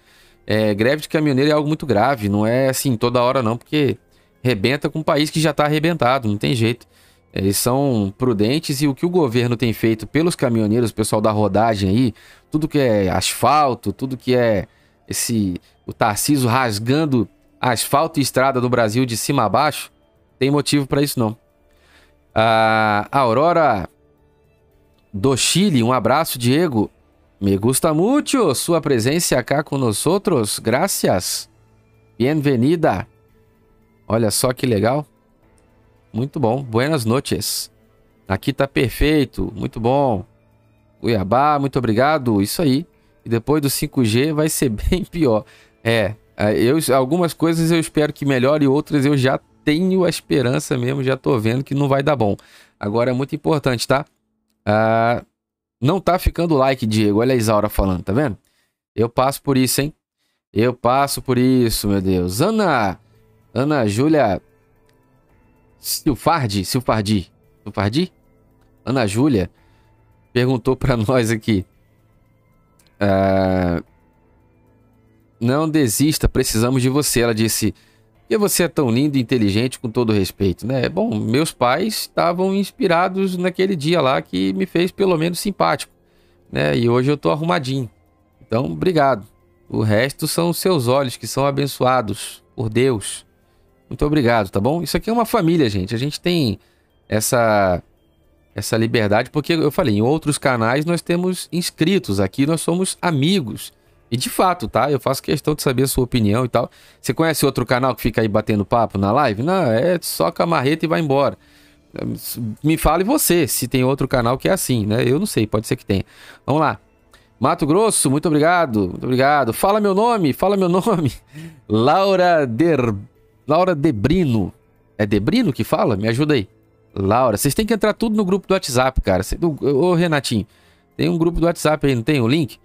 É, greve de caminhoneiro é algo muito grave, não é assim toda hora não, porque rebenta com um país que já está arrebentado, não tem jeito. Eles são prudentes e o que o governo tem feito pelos caminhoneiros, o pessoal da rodagem aí, tudo que é asfalto, tudo que é esse o Tarciso rasgando asfalto e estrada do Brasil de cima a baixo, tem motivo para isso não. A Aurora do Chile, um abraço, Diego. Me gusta mucho sua presença acá com nós. Gracias. Bienvenida. Olha só que legal. Muito bom. Buenas noches. Aqui tá perfeito. Muito bom. Cuiabá, muito obrigado. Isso aí. E depois do 5G vai ser [LAUGHS] bem pior. É, eu, algumas coisas eu espero que melhore, outras eu já tenho a esperança mesmo, já tô vendo que não vai dar bom. Agora é muito importante, tá? Ah, não tá ficando like, Diego. Olha a Isaura falando, tá vendo? Eu passo por isso, hein? Eu passo por isso, meu Deus. Ana. Ana Júlia. Silfardi. Silfardi. Silfardi? Ana Júlia perguntou para [LAUGHS] nós aqui. Uh, não desista, precisamos de você. Ela disse. E você é tão lindo e inteligente, com todo respeito, né? Bom, meus pais estavam inspirados naquele dia lá que me fez pelo menos simpático, né? E hoje eu tô arrumadinho. Então, obrigado. O resto são os seus olhos que são abençoados por Deus. Muito obrigado, tá bom? Isso aqui é uma família, gente. A gente tem essa essa liberdade porque eu falei, em outros canais nós temos inscritos, aqui nós somos amigos. E de fato, tá? Eu faço questão de saber a sua opinião e tal. Você conhece outro canal que fica aí batendo papo na live? Não, é só camarreta e vai embora. Me fale você se tem outro canal que é assim, né? Eu não sei, pode ser que tenha. Vamos lá. Mato Grosso, muito obrigado, muito obrigado. Fala meu nome, fala meu nome. [LAUGHS] Laura Der... Laura Debrino. É Debrino que fala? Me ajuda aí. Laura, vocês têm que entrar tudo no grupo do WhatsApp, cara. Ô, Renatinho, tem um grupo do WhatsApp aí, não tem o um link?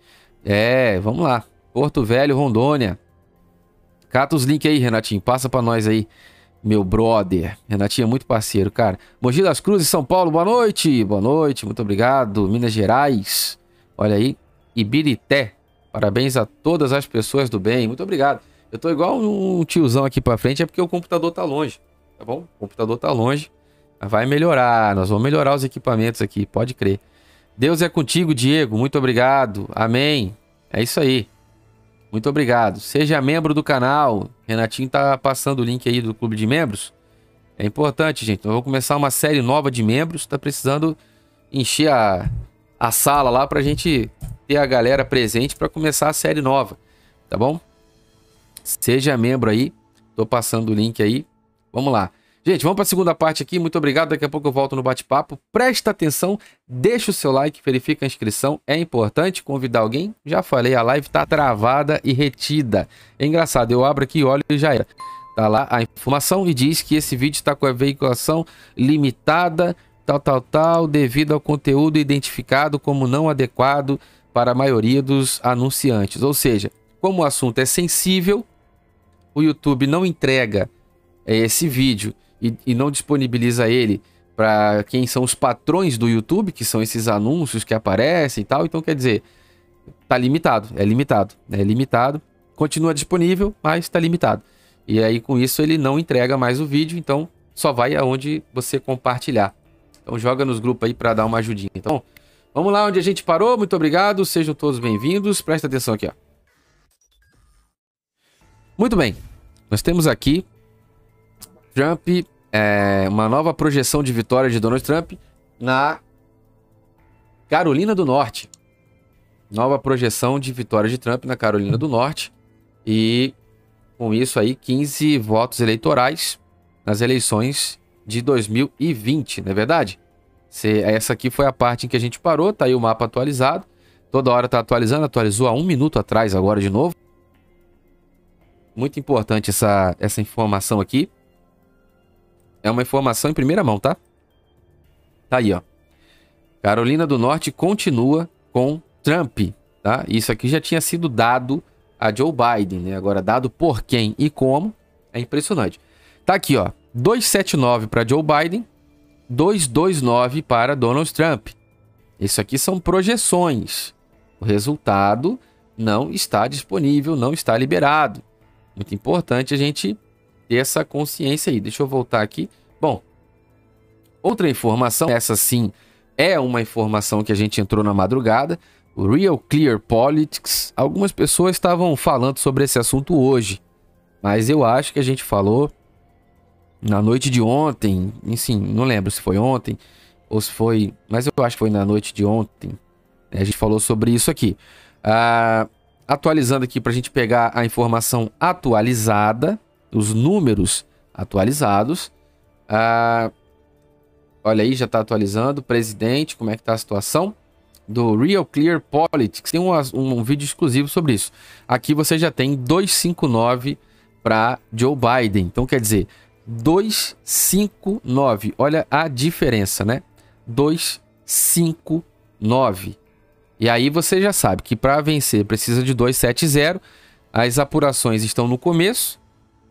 É, vamos lá. Porto Velho, Rondônia. Cata os links aí, Renatinho. Passa pra nós aí, meu brother. Renatinho é muito parceiro, cara. Mogi das Cruzes, São Paulo, boa noite. Boa noite, muito obrigado. Minas Gerais, olha aí. Ibirité, parabéns a todas as pessoas do bem. Muito obrigado. Eu tô igual um tiozão aqui pra frente, é porque o computador tá longe, tá bom? O computador tá longe. Vai melhorar, nós vamos melhorar os equipamentos aqui, pode crer. Deus é contigo, Diego. Muito obrigado. Amém. É isso aí. Muito obrigado. Seja membro do canal. Renatinho tá passando o link aí do clube de membros. É importante, gente. Eu vou começar uma série nova de membros. Tá precisando encher a, a sala lá pra gente ter a galera presente para começar a série nova. Tá bom? Seja membro aí. Tô passando o link aí. Vamos lá. Gente, vamos para a segunda parte aqui. Muito obrigado. Daqui a pouco eu volto no bate-papo. Presta atenção, deixa o seu like, verifica a inscrição. É importante convidar alguém. Já falei, a live está travada e retida. É engraçado, eu abro aqui, olho e já era. Tá lá a informação e diz que esse vídeo está com a veiculação limitada, tal, tal, tal, devido ao conteúdo identificado como não adequado para a maioria dos anunciantes. Ou seja, como o assunto é sensível, o YouTube não entrega eh, esse vídeo e, e não disponibiliza ele para quem são os patrões do YouTube, que são esses anúncios que aparecem e tal. Então, quer dizer, tá limitado, é limitado, é limitado. Continua disponível, mas está limitado. E aí, com isso, ele não entrega mais o vídeo, então só vai aonde você compartilhar. Então, joga nos grupos aí para dar uma ajudinha. Então, vamos lá onde a gente parou. Muito obrigado, sejam todos bem-vindos. Presta atenção aqui, ó. Muito bem, nós temos aqui Trump é, uma nova projeção de vitória de Donald Trump na Carolina do Norte. Nova projeção de vitória de Trump na Carolina do Norte. E com isso aí, 15 votos eleitorais nas eleições de 2020, não é verdade? Se, essa aqui foi a parte em que a gente parou, tá aí o mapa atualizado. Toda hora tá atualizando, atualizou há um minuto atrás agora de novo. Muito importante essa, essa informação aqui. É uma informação em primeira mão, tá? Tá aí, ó. Carolina do Norte continua com Trump, tá? Isso aqui já tinha sido dado a Joe Biden, né? Agora dado por quem e como é impressionante. Tá aqui, ó. 279 para Joe Biden, 229 para Donald Trump. Isso aqui são projeções. O resultado não está disponível, não está liberado. Muito importante a gente ter essa consciência aí. Deixa eu voltar aqui. Bom, outra informação, essa sim é uma informação que a gente entrou na madrugada. O Real Clear Politics. Algumas pessoas estavam falando sobre esse assunto hoje, mas eu acho que a gente falou na noite de ontem. Enfim, não lembro se foi ontem ou se foi, mas eu acho que foi na noite de ontem. A gente falou sobre isso aqui. Ah, atualizando aqui para a gente pegar a informação atualizada os números atualizados. Ah, olha aí, já está atualizando. Presidente, como é que está a situação? Do Real Clear Politics. Tem um, um, vídeo exclusivo sobre isso. Aqui você já tem 259 para Joe Biden. Então quer dizer, 259. Olha a diferença, né? 259. E aí você já sabe que para vencer precisa de 270. As apurações estão no começo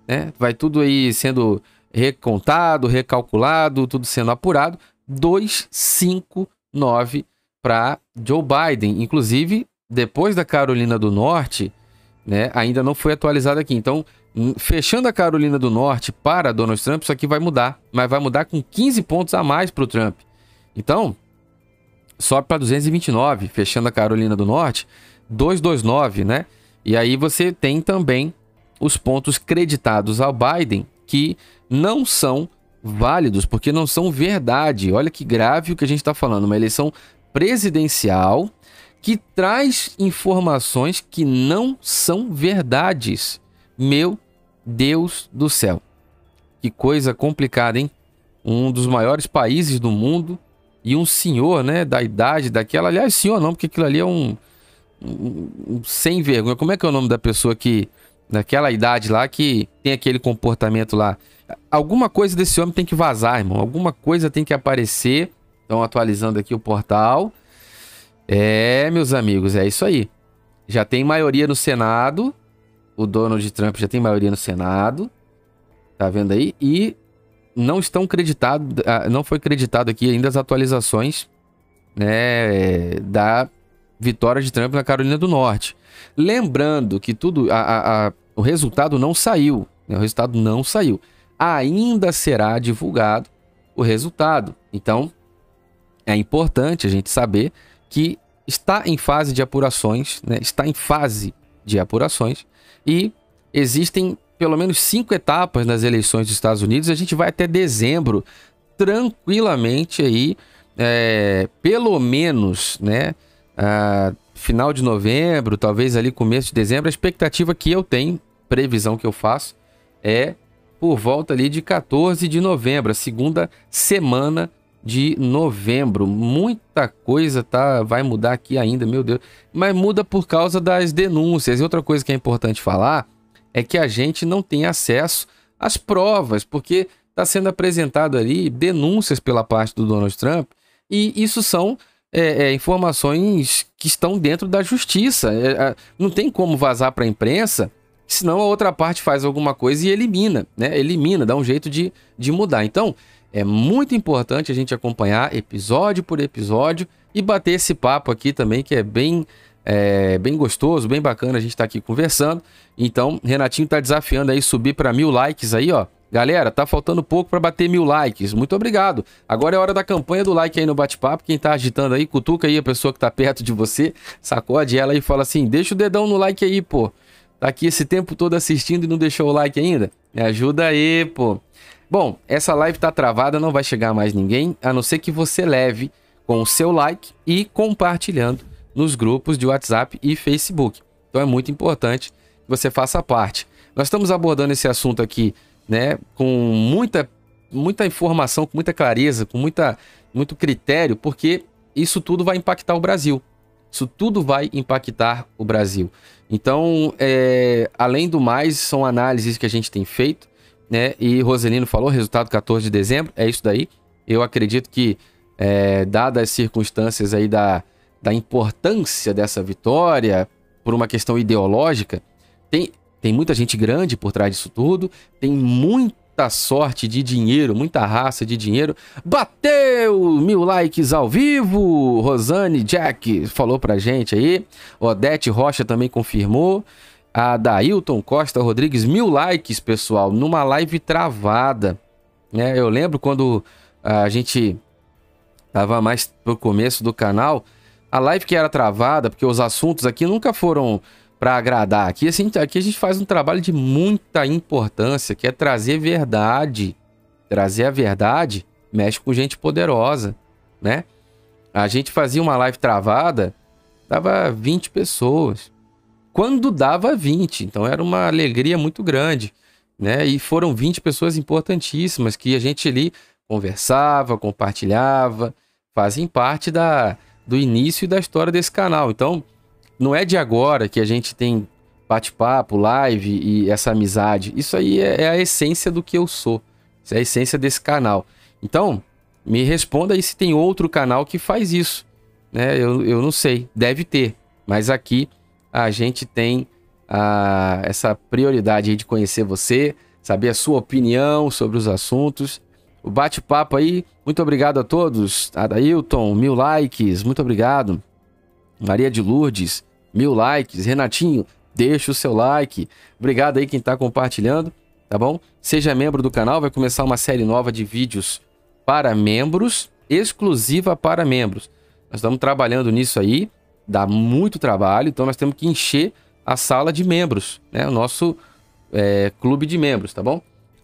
né? Vai tudo aí sendo recontado, recalculado, tudo sendo apurado. 259 para Joe Biden. Inclusive, depois da Carolina do Norte, né, ainda não foi atualizado aqui. Então, fechando a Carolina do Norte para Donald Trump, isso aqui vai mudar. Mas vai mudar com 15 pontos a mais para o Trump. Então, sobe para 229, fechando a Carolina do Norte, 229, né? E aí você tem também os pontos creditados ao Biden que não são válidos, porque não são verdade. Olha que grave o que a gente está falando. Uma eleição presidencial que traz informações que não são verdades. Meu Deus do céu. Que coisa complicada, hein? Um dos maiores países do mundo e um senhor, né, da idade daquela. Aliás, senhor não, porque aquilo ali é um, um, um sem vergonha. Como é que é o nome da pessoa que naquela idade lá que tem aquele comportamento lá? Alguma coisa desse homem tem que vazar, irmão. Alguma coisa tem que aparecer. Estão atualizando aqui o portal. É, meus amigos, é isso aí. Já tem maioria no Senado. O Donald Trump já tem maioria no Senado. Tá vendo aí? E não estão creditados, ah, não foi creditado aqui ainda as atualizações, né, da vitória de Trump na Carolina do Norte. Lembrando que tudo, a, a, a, o resultado não saiu, né, o resultado não saiu. Ainda será divulgado o resultado. Então, é importante a gente saber que está em fase de apurações, né? está em fase de apurações e existem pelo menos cinco etapas nas eleições dos Estados Unidos. A gente vai até dezembro tranquilamente aí, é, pelo menos, né? Final de novembro, talvez ali começo de dezembro. A expectativa que eu tenho, previsão que eu faço, é por volta ali de 14 de novembro, a segunda semana de novembro. Muita coisa tá vai mudar aqui ainda, meu Deus. Mas muda por causa das denúncias. E outra coisa que é importante falar é que a gente não tem acesso às provas, porque está sendo apresentado ali denúncias pela parte do Donald Trump e isso são é, é, informações que estão dentro da justiça. É, não tem como vazar para a imprensa, senão a outra parte faz alguma coisa e elimina, né? Elimina, dá um jeito de, de mudar. Então, é muito importante a gente acompanhar episódio por episódio e bater esse papo aqui também, que é bem, é, bem gostoso, bem bacana a gente estar tá aqui conversando. Então, Renatinho está desafiando aí subir para mil likes aí, ó. Galera, tá faltando pouco para bater mil likes. Muito obrigado. Agora é hora da campanha do like aí no bate-papo. Quem tá agitando aí, cutuca aí a pessoa que tá perto de você, sacode ela e fala assim: deixa o dedão no like aí, pô. Tá aqui esse tempo todo assistindo e não deixou o like ainda? Me ajuda aí, pô. Bom, essa live tá travada, não vai chegar mais ninguém, a não ser que você leve com o seu like e compartilhando nos grupos de WhatsApp e Facebook. Então é muito importante que você faça parte. Nós estamos abordando esse assunto aqui, né, com muita muita informação, com muita clareza, com muita muito critério, porque isso tudo vai impactar o Brasil. Isso tudo vai impactar o Brasil. Então, é, além do mais, são análises que a gente tem feito né? E Roselino falou, resultado 14 de dezembro, é isso daí. Eu acredito que, é, dadas as circunstâncias aí da, da importância dessa vitória, por uma questão ideológica, tem, tem muita gente grande por trás disso tudo, tem muita sorte de dinheiro, muita raça de dinheiro. Bateu mil likes ao vivo! Rosane Jack falou pra gente aí. Odete Rocha também confirmou. A Dailton Costa Rodrigues, mil likes, pessoal, numa live travada. Né? Eu lembro quando a gente tava mais pro começo do canal, a live que era travada, porque os assuntos aqui nunca foram para agradar. Aqui, assim, aqui a gente faz um trabalho de muita importância, que é trazer verdade. Trazer a verdade mexe com gente poderosa, né? A gente fazia uma live travada, dava 20 pessoas quando dava 20. Então era uma alegria muito grande, né? E foram 20 pessoas importantíssimas que a gente ali conversava, compartilhava, fazem parte da, do início da história desse canal. Então, não é de agora que a gente tem bate-papo, live e essa amizade. Isso aí é, é, a essência do que eu sou. Isso é a essência desse canal. Então, me responda aí se tem outro canal que faz isso. Né? Eu, eu não sei, deve ter. Mas aqui a gente tem a, essa prioridade de conhecer você, saber a sua opinião sobre os assuntos. O bate-papo aí, muito obrigado a todos. Adailton, mil likes, muito obrigado. Maria de Lourdes, mil likes. Renatinho, deixa o seu like. Obrigado aí quem está compartilhando, tá bom? Seja membro do canal, vai começar uma série nova de vídeos para membros, exclusiva para membros. Nós estamos trabalhando nisso aí dá muito trabalho, então nós temos que encher a sala de membros, né? O nosso é, clube de membros, tá bom?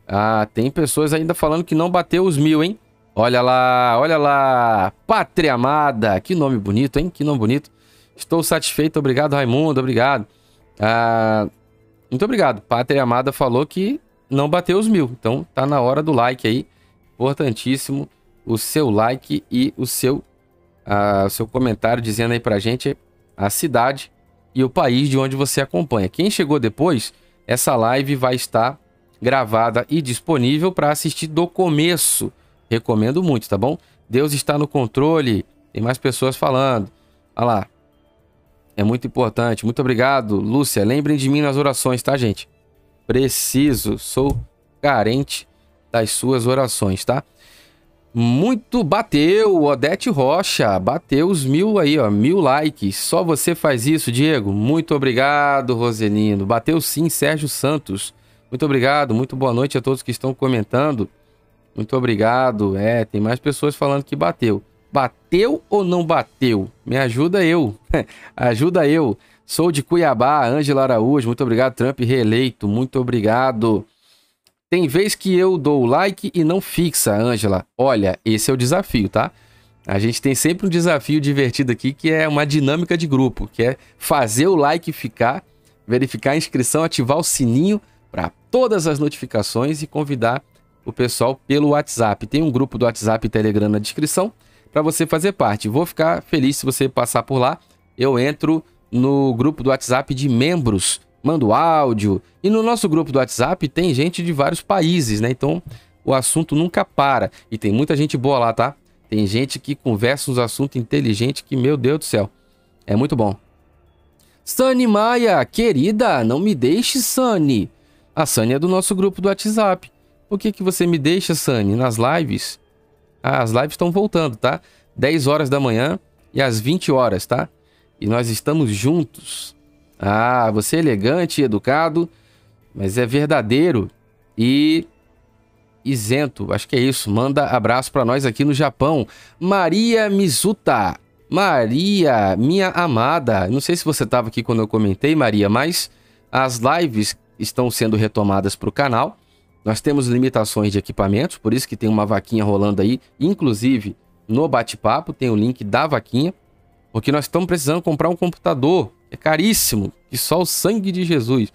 Ah, tem pessoas ainda falando que não bateu os mil, hein? Olha lá, olha lá, Pátria Amada, que nome bonito, hein? Que nome bonito. Estou satisfeito, obrigado, Raimundo, obrigado. Ah, muito obrigado. Pátria Amada falou que não bateu os mil. Então tá na hora do like aí. Importantíssimo o seu like e o seu, uh, o seu comentário dizendo aí pra gente a cidade e o país de onde você acompanha. Quem chegou depois, essa live vai estar gravada e disponível para assistir do começo. Recomendo muito, tá bom? Deus está no controle. Tem mais pessoas falando. Olha lá. É muito importante. Muito obrigado, Lúcia. Lembrem de mim nas orações, tá, gente? Preciso, sou carente das suas orações, tá? Muito bateu, Odete Rocha, bateu os mil aí, ó, mil likes. Só você faz isso, Diego. Muito obrigado, Roselino. Bateu sim, Sérgio Santos. Muito obrigado, muito boa noite a todos que estão comentando. Muito obrigado. É, tem mais pessoas falando que bateu. Bateu ou não bateu? Me ajuda eu. [LAUGHS] ajuda eu. Sou de Cuiabá, Ângela Araújo. Muito obrigado, Trump reeleito. Muito obrigado. Tem vez que eu dou like e não fixa, Ângela. Olha, esse é o desafio, tá? A gente tem sempre um desafio divertido aqui que é uma dinâmica de grupo, que é fazer o like ficar, verificar a inscrição, ativar o sininho para todas as notificações e convidar o pessoal pelo WhatsApp. Tem um grupo do WhatsApp e Telegram na descrição para você fazer parte. Vou ficar feliz se você passar por lá. Eu entro no grupo do WhatsApp de membros mando áudio. E no nosso grupo do WhatsApp tem gente de vários países, né? Então o assunto nunca para. E tem muita gente boa lá, tá? Tem gente que conversa uns assuntos inteligentes que, meu Deus do céu, é muito bom. Sunny Maia, querida, não me deixe, Sunny. A Sunny é do nosso grupo do WhatsApp. Por que, que você me deixa, Sunny, nas lives? As lives estão voltando, tá? 10 horas da manhã e às 20 horas, tá? E nós estamos juntos ah, você é elegante educado, mas é verdadeiro e isento. Acho que é isso. Manda abraço para nós aqui no Japão. Maria Mizuta. Maria, minha amada. Não sei se você estava aqui quando eu comentei, Maria, mas as lives estão sendo retomadas para o canal. Nós temos limitações de equipamentos, por isso que tem uma vaquinha rolando aí, inclusive no bate-papo tem o link da vaquinha, porque nós estamos precisando comprar um computador é caríssimo, que só o sangue de Jesus.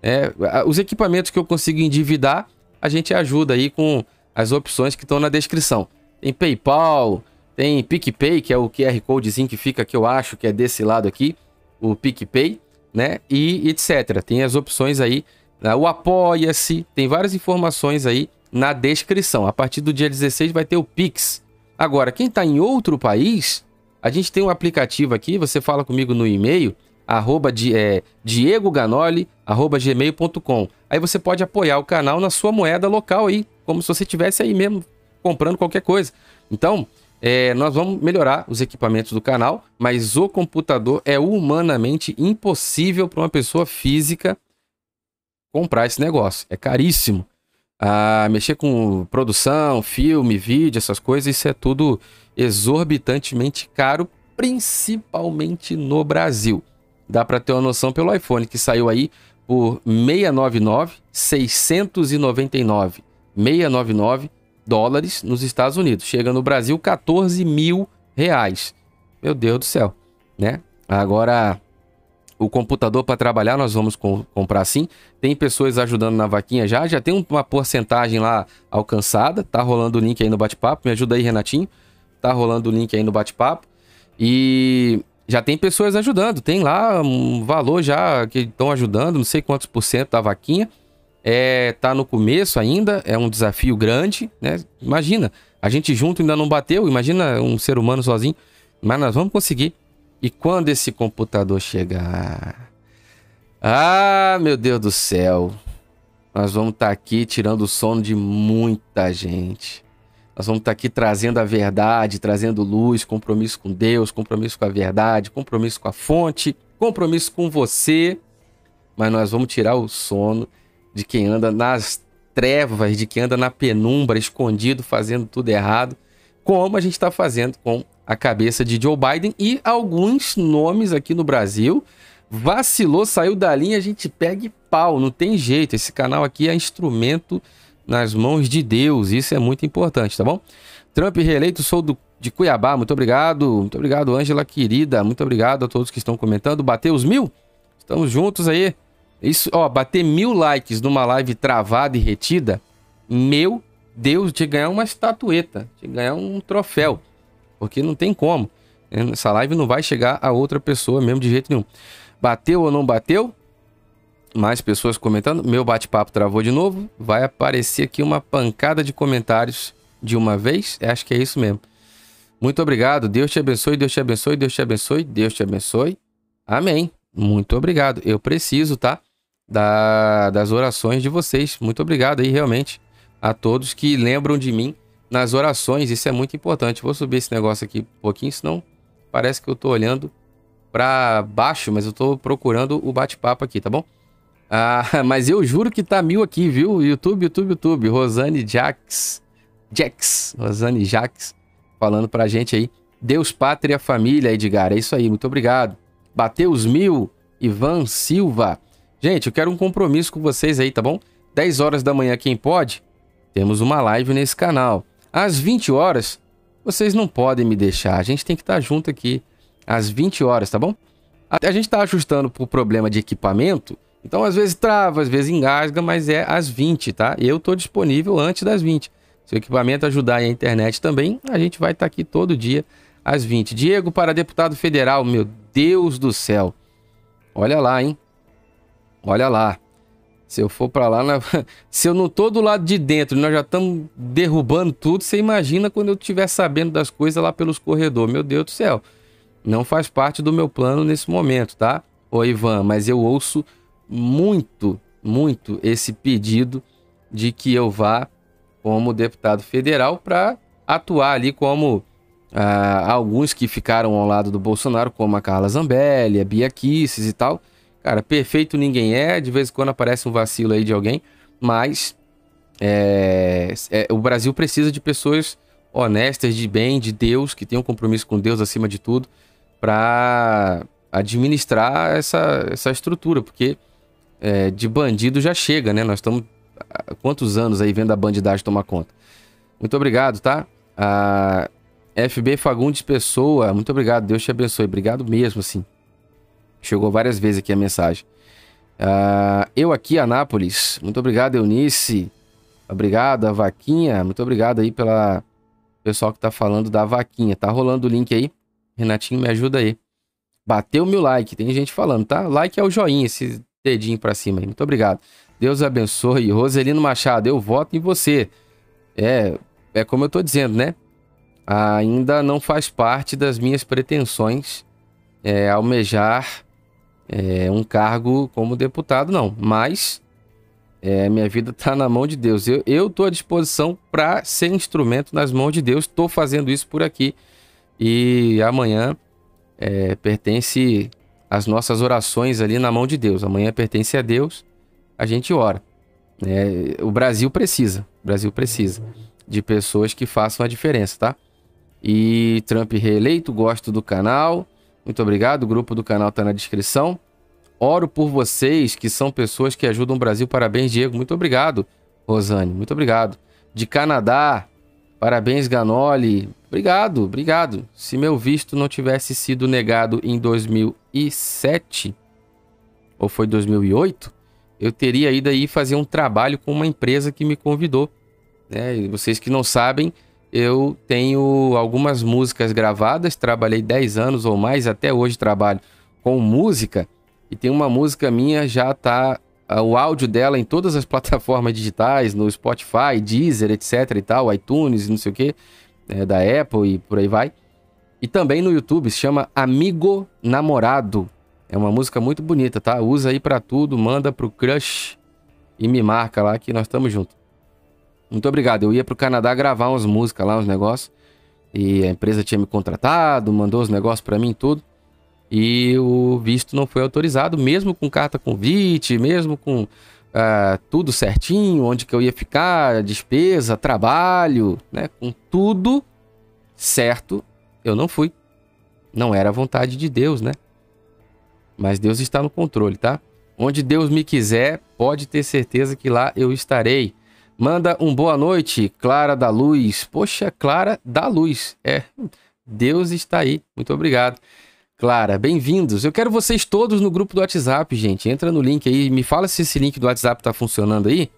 É, os equipamentos que eu consigo endividar, a gente ajuda aí com as opções que estão na descrição. Tem PayPal, tem PicPay, que é o QR Codezinho que fica que eu acho que é desse lado aqui, o PicPay, né? E etc. Tem as opções aí, né? o Apoia-se, tem várias informações aí na descrição. A partir do dia 16 vai ter o Pix. Agora, quem está em outro país, a gente tem um aplicativo aqui, você fala comigo no e-mail, arroba de, é, diegoganoli, arroba gmail.com. Aí você pode apoiar o canal na sua moeda local aí, como se você estivesse aí mesmo comprando qualquer coisa. Então, é, nós vamos melhorar os equipamentos do canal, mas o computador é humanamente impossível para uma pessoa física comprar esse negócio. É caríssimo. Ah, mexer com produção, filme, vídeo, essas coisas, isso é tudo exorbitantemente caro, principalmente no Brasil. Dá para ter uma noção pelo iPhone que saiu aí por 699, 699, 699 dólares nos Estados Unidos. Chega no Brasil 14 mil reais. Meu Deus do céu, né? Agora o computador para trabalhar nós vamos com, comprar sim. Tem pessoas ajudando na vaquinha já, já tem uma porcentagem lá alcançada. Tá rolando o link aí no bate-papo. Me ajuda aí, Renatinho. Tá rolando o link aí no bate-papo. E já tem pessoas ajudando. Tem lá um valor já que estão ajudando, não sei quantos por cento da vaquinha. É, tá no começo ainda, é um desafio grande, né? Imagina, a gente junto ainda não bateu, imagina um ser humano sozinho, mas nós vamos conseguir. E quando esse computador chegar? Ah, meu Deus do céu. Nós vamos estar tá aqui tirando o sono de muita gente. Nós vamos estar aqui trazendo a verdade, trazendo luz, compromisso com Deus, compromisso com a verdade, compromisso com a fonte, compromisso com você. Mas nós vamos tirar o sono de quem anda nas trevas, de quem anda na penumbra, escondido, fazendo tudo errado, como a gente está fazendo com a cabeça de Joe Biden e alguns nomes aqui no Brasil. Vacilou, saiu da linha, a gente pega e pau, não tem jeito. Esse canal aqui é instrumento nas mãos de Deus. Isso é muito importante, tá bom? Trump reeleito, sou do, de Cuiabá, muito obrigado. Muito obrigado, Ângela querida. Muito obrigado a todos que estão comentando. Bateu os mil? Estamos juntos aí. Isso, ó, bater mil likes numa live travada e retida, meu Deus, de ganhar uma estatueta, de ganhar um troféu. Porque não tem como. Essa live não vai chegar a outra pessoa mesmo de jeito nenhum. Bateu ou não bateu? Mais pessoas comentando. Meu bate-papo travou de novo. Vai aparecer aqui uma pancada de comentários de uma vez. Acho que é isso mesmo. Muito obrigado. Deus te abençoe, Deus te abençoe, Deus te abençoe, Deus te abençoe. Amém. Muito obrigado. Eu preciso, tá? Da, das orações de vocês. Muito obrigado aí, realmente, a todos que lembram de mim nas orações. Isso é muito importante. Vou subir esse negócio aqui um pouquinho, senão parece que eu tô olhando para baixo, mas eu tô procurando o bate-papo aqui, tá bom? Ah, [LAUGHS] mas eu juro que tá mil aqui, viu? YouTube, YouTube, YouTube. Rosane Jax. Jax. Rosane Jax falando pra gente aí. Deus, pátria, família, Edgar. É isso aí, muito obrigado. Bateu os mil. Ivan Silva. Gente, eu quero um compromisso com vocês aí, tá bom? 10 horas da manhã, quem pode? Temos uma live nesse canal. Às 20 horas, vocês não podem me deixar. A gente tem que estar junto aqui às 20 horas, tá bom? A gente está ajustando por problema de equipamento, então às vezes trava, às vezes engasga, mas é às 20, tá? Eu estou disponível antes das 20. Se o equipamento ajudar e a internet também, a gente vai estar tá aqui todo dia às 20. Diego para deputado federal, meu Deus do céu. Olha lá, hein? Olha lá. Se eu for para lá, na... [LAUGHS] se eu não tô do lado de dentro, nós já estamos derrubando tudo, você imagina quando eu estiver sabendo das coisas lá pelos corredores. Meu Deus do céu. Não faz parte do meu plano nesse momento, tá? Ô Ivan, mas eu ouço muito, muito esse pedido de que eu vá como deputado federal para atuar ali como ah, alguns que ficaram ao lado do Bolsonaro, como a Carla Zambelli, a Bia Kisses e tal. Cara, perfeito ninguém é, de vez em quando aparece um vacilo aí de alguém, mas é, é, o Brasil precisa de pessoas honestas, de bem, de Deus, que tenham um compromisso com Deus acima de tudo, para administrar essa, essa estrutura, porque é, de bandido já chega, né? Nós estamos quantos anos aí vendo a bandidagem tomar conta. Muito obrigado, tá? A FB Fagundes Pessoa, muito obrigado, Deus te abençoe. Obrigado mesmo, assim. Chegou várias vezes aqui a mensagem. Uh, eu aqui, Anápolis, muito obrigado, Eunice. Obrigado, a Vaquinha. Muito obrigado aí pela pessoal que tá falando da Vaquinha. Tá rolando o link aí. Renatinho, me ajuda aí. Bateu mil like, tem gente falando, tá? Like é o joinha, esse dedinho pra cima aí. Muito obrigado. Deus abençoe. Roselino Machado, eu voto em você. É, é como eu tô dizendo, né? Ainda não faz parte das minhas pretensões é, almejar é, um cargo como deputado, não. Mas é, minha vida tá na mão de Deus. Eu, eu à disposição para ser instrumento nas mãos de Deus. Estou fazendo isso por aqui. E amanhã é, pertence as nossas orações ali na mão de Deus. Amanhã pertence a Deus, a gente ora. É, o Brasil precisa, o Brasil precisa de pessoas que façam a diferença, tá? E Trump reeleito, gosto do canal. Muito obrigado, o grupo do canal tá na descrição. Oro por vocês, que são pessoas que ajudam o Brasil. Parabéns, Diego. Muito obrigado, Rosane. Muito obrigado. De Canadá, parabéns, Ganoli. Obrigado, obrigado. Se meu visto não tivesse sido negado em 2007 ou foi 2008, eu teria ido aí fazer um trabalho com uma empresa que me convidou. Né? Vocês que não sabem, eu tenho algumas músicas gravadas, trabalhei 10 anos ou mais, até hoje trabalho com música. E tem uma música minha, já tá o áudio dela em todas as [LAUGHS] plataformas digitais, no Spotify, Deezer, etc e tal, iTunes, não sei o que é, da Apple e por aí vai. E também no YouTube, se chama Amigo Namorado. É uma música muito bonita, tá? Usa aí para tudo, manda pro crush e me marca lá que nós estamos juntos. Muito obrigado. Eu ia pro Canadá gravar umas músicas lá, uns negócios. E a empresa tinha me contratado, mandou os negócios para mim tudo. E o visto não foi autorizado, mesmo com carta convite, mesmo com uh, tudo certinho, onde que eu ia ficar, despesa, trabalho, né? Com tudo certo, eu não fui. Não era a vontade de Deus, né? Mas Deus está no controle, tá? Onde Deus me quiser, pode ter certeza que lá eu estarei. Manda um boa noite, Clara da Luz. Poxa, Clara da Luz. É, Deus está aí. Muito obrigado. Clara, bem-vindos. Eu quero vocês todos no grupo do WhatsApp, gente. Entra no link aí, me fala se esse link do WhatsApp tá funcionando aí.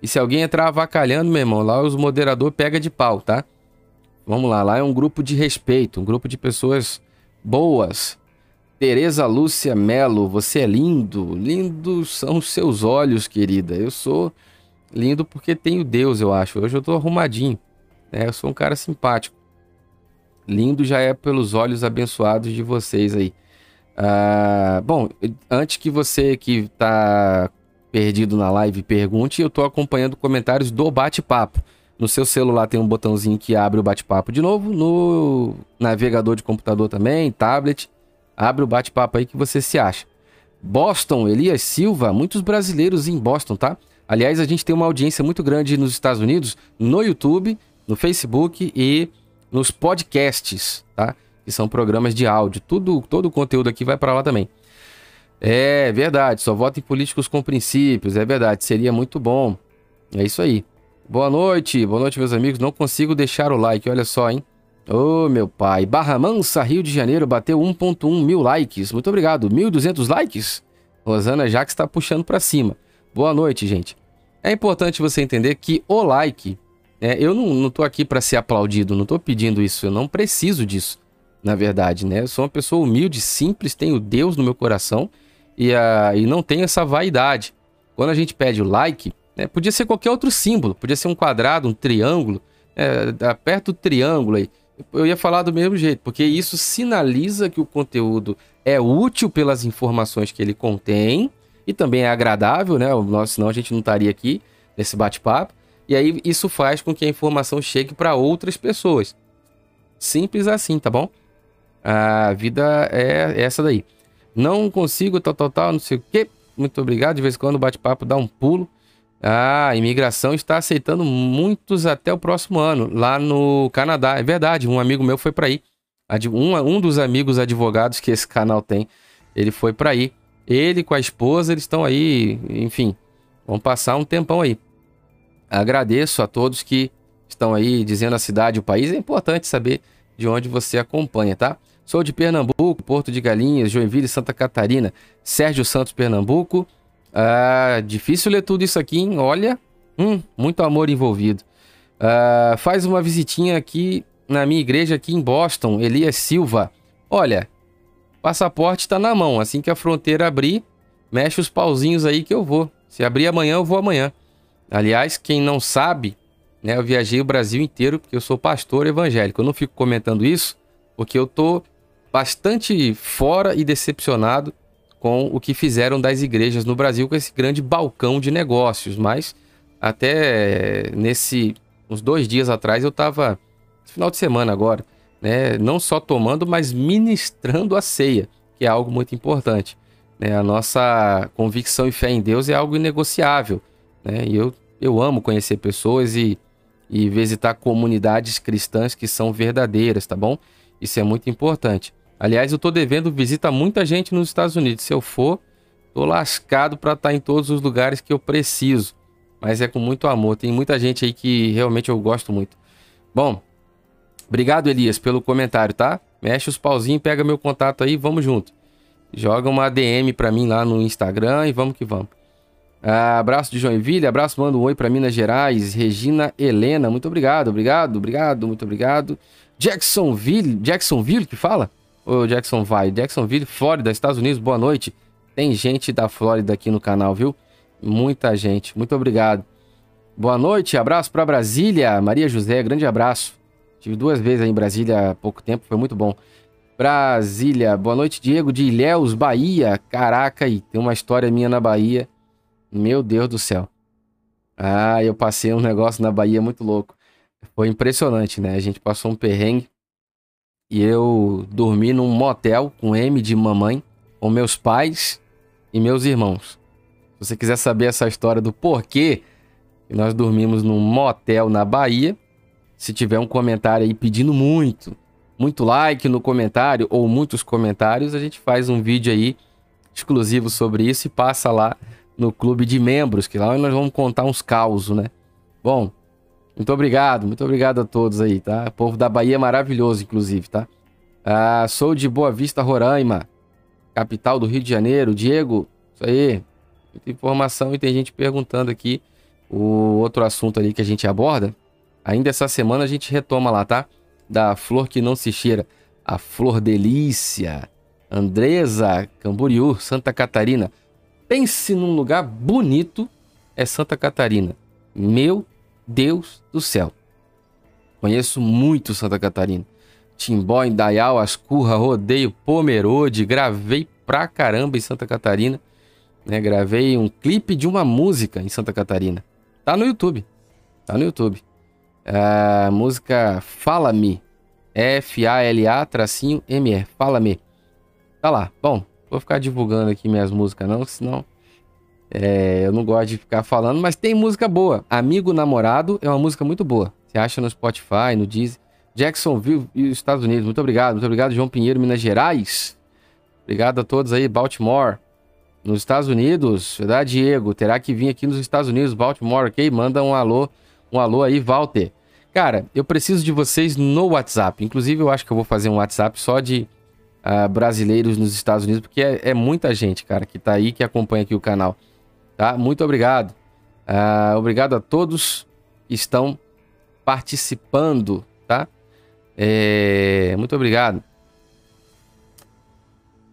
E se alguém entrar avacalhando, meu irmão, lá os moderador pega de pau, tá? Vamos lá, lá é um grupo de respeito, um grupo de pessoas boas. Tereza Lúcia Melo, você é lindo. Lindos são os seus olhos, querida. Eu sou lindo porque tenho Deus, eu acho. Hoje eu tô arrumadinho. Né? Eu sou um cara simpático. Lindo já é pelos olhos abençoados de vocês aí. Ah, bom, antes que você que tá perdido na live pergunte, eu tô acompanhando comentários do bate-papo. No seu celular tem um botãozinho que abre o bate-papo de novo. No navegador de computador também, tablet. Abre o bate-papo aí que você se acha. Boston, Elias Silva, muitos brasileiros em Boston, tá? Aliás, a gente tem uma audiência muito grande nos Estados Unidos, no YouTube, no Facebook e nos podcasts, tá? Que são programas de áudio. Tudo, todo o conteúdo aqui vai para lá também. É verdade, só voto em políticos com princípios, é verdade, seria muito bom. É isso aí. Boa noite, boa noite, meus amigos. Não consigo deixar o like, olha só, hein? Ô, oh, meu pai. Barra Mansa, Rio de Janeiro, bateu 1.1 mil likes. Muito obrigado. 1.200 likes? Rosana Jax está puxando para cima. Boa noite, gente. É importante você entender que o like é, eu não, não tô aqui para ser aplaudido, não tô pedindo isso, eu não preciso disso, na verdade, né? Eu sou uma pessoa humilde, simples, tenho Deus no meu coração e, uh, e não tenho essa vaidade. Quando a gente pede o like, né, podia ser qualquer outro símbolo, podia ser um quadrado, um triângulo, é, aperta o triângulo aí. Eu ia falar do mesmo jeito, porque isso sinaliza que o conteúdo é útil pelas informações que ele contém e também é agradável, né? Senão a gente não estaria aqui nesse bate-papo. E aí isso faz com que a informação chegue para outras pessoas. Simples assim, tá bom? A vida é essa daí. Não consigo, tal, tal, tal, não sei o quê. Muito obrigado. De vez em quando o bate-papo dá um pulo. Ah, a imigração está aceitando muitos até o próximo ano, lá no Canadá. É verdade, um amigo meu foi para aí. Um, um dos amigos advogados que esse canal tem, ele foi para aí. Ele com a esposa, eles estão aí, enfim, vão passar um tempão aí. Agradeço a todos que estão aí dizendo a cidade, o país. É importante saber de onde você acompanha, tá? Sou de Pernambuco, Porto de Galinhas, Joinville, Santa Catarina, Sérgio Santos, Pernambuco. Ah, difícil ler tudo isso aqui, hein? Olha, hum, muito amor envolvido. Ah, faz uma visitinha aqui na minha igreja aqui em Boston, Elias Silva. Olha, passaporte está na mão. Assim que a fronteira abrir, mexe os pauzinhos aí que eu vou. Se abrir amanhã, eu vou amanhã. Aliás, quem não sabe, né, eu viajei o Brasil inteiro porque eu sou pastor evangélico. Eu não fico comentando isso porque eu tô bastante fora e decepcionado com o que fizeram das igrejas no Brasil com esse grande balcão de negócios. Mas até nesse uns dois dias atrás eu estava final de semana agora, né, não só tomando, mas ministrando a ceia, que é algo muito importante. Né? A nossa convicção e fé em Deus é algo inegociável. Né? E eu, eu amo conhecer pessoas e, e visitar comunidades cristãs que são verdadeiras, tá bom? Isso é muito importante. Aliás, eu tô devendo visita a muita gente nos Estados Unidos. Se eu for, tô lascado para estar tá em todos os lugares que eu preciso. Mas é com muito amor. Tem muita gente aí que realmente eu gosto muito. Bom, obrigado, Elias, pelo comentário, tá? Mexe os pauzinhos, pega meu contato aí, vamos junto. Joga uma DM para mim lá no Instagram e vamos que vamos. Ah, abraço de Joinville, abraço, manda um oi para Minas Gerais. Regina Helena, muito obrigado, obrigado, obrigado, muito obrigado. Jacksonville, Jacksonville que fala? Ô, Jackson vai, Jacksonville, Flórida, Estados Unidos, boa noite. Tem gente da Flórida aqui no canal, viu? Muita gente, muito obrigado. Boa noite, abraço para Brasília, Maria José, grande abraço. Tive duas vezes aí em Brasília há pouco tempo, foi muito bom. Brasília, boa noite, Diego de Ilhéus, Bahia. Caraca, aí tem uma história minha na Bahia meu Deus do céu. Ah, eu passei um negócio na Bahia muito louco. Foi impressionante, né? A gente passou um perrengue e eu dormi num motel com M de mamãe, com meus pais e meus irmãos. Se você quiser saber essa história do porquê nós dormimos num motel na Bahia, se tiver um comentário aí pedindo muito, muito like no comentário ou muitos comentários, a gente faz um vídeo aí exclusivo sobre isso e passa lá no clube de membros, que lá nós vamos contar uns causos, né? Bom, muito obrigado, muito obrigado a todos aí, tá? O povo da Bahia é maravilhoso, inclusive, tá? Ah, sou de Boa Vista, Roraima, capital do Rio de Janeiro. Diego, isso aí, muita informação e tem gente perguntando aqui o outro assunto ali que a gente aborda. Ainda essa semana a gente retoma lá, tá? Da flor que não se cheira, a flor delícia. Andresa, Camboriú, Santa Catarina. Pense num lugar bonito, é Santa Catarina. Meu Deus do céu. Conheço muito Santa Catarina. Timbó, Indaial, Ascurra, Rodeio, Pomerode. Gravei pra caramba em Santa Catarina. Né? Gravei um clipe de uma música em Santa Catarina. Tá no YouTube. Tá no YouTube. A música Fala-me. F-A-L-A tracinho M-E. Fala-me. Tá lá. Bom, vou ficar divulgando aqui minhas músicas não, senão é, eu não gosto de ficar falando, mas tem música boa. Amigo Namorado é uma música muito boa. Você acha no Spotify, no Deezer. Jacksonville e os Estados Unidos. Muito obrigado. Muito obrigado, João Pinheiro, Minas Gerais. Obrigado a todos aí, Baltimore. Nos Estados Unidos, verdade, Diego? Terá que vir aqui nos Estados Unidos, Baltimore, ok? Manda um alô, um alô aí, Walter. Cara, eu preciso de vocês no WhatsApp. Inclusive, eu acho que eu vou fazer um WhatsApp só de uh, brasileiros nos Estados Unidos, porque é, é muita gente, cara, que tá aí, que acompanha aqui o canal tá? Muito obrigado. Uh, obrigado a todos que estão participando, tá? É, muito obrigado.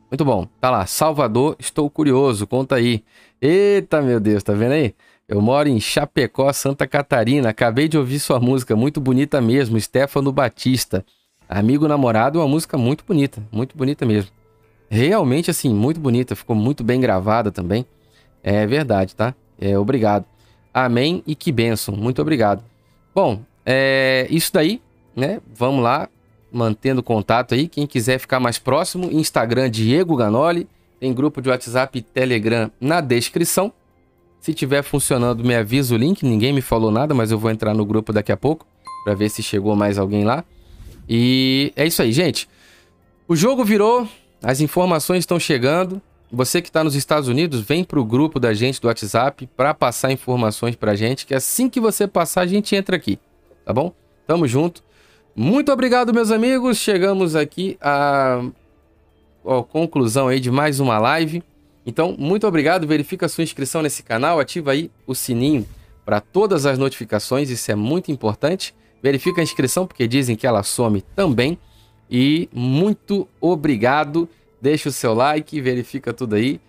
Muito bom. Tá lá. Salvador, estou curioso. Conta aí. Eita, meu Deus, tá vendo aí? Eu moro em Chapecó, Santa Catarina. Acabei de ouvir sua música, muito bonita mesmo. Stefano Batista. Amigo Namorado, uma música muito bonita, muito bonita mesmo. Realmente, assim, muito bonita. Ficou muito bem gravada também. É verdade, tá? É, obrigado. Amém e que bênção. Muito obrigado. Bom, é isso daí, né? Vamos lá, mantendo contato aí. Quem quiser ficar mais próximo, Instagram Diego Ganoli. Tem grupo de WhatsApp e Telegram na descrição. Se tiver funcionando, me avisa o link. Ninguém me falou nada, mas eu vou entrar no grupo daqui a pouco para ver se chegou mais alguém lá. E é isso aí, gente. O jogo virou, as informações estão chegando. Você que está nos Estados Unidos, vem para o grupo da gente do WhatsApp para passar informações para gente, que assim que você passar, a gente entra aqui, tá bom? Tamo junto. Muito obrigado, meus amigos. Chegamos aqui à, à conclusão aí de mais uma live. Então, muito obrigado. Verifica sua inscrição nesse canal, ativa aí o sininho para todas as notificações, isso é muito importante. Verifica a inscrição porque dizem que ela some também. E muito obrigado deixa o seu like, verifica tudo aí.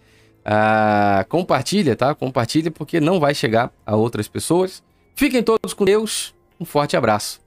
Ah, compartilha, tá? Compartilha porque não vai chegar a outras pessoas. Fiquem todos com Deus. Um forte abraço.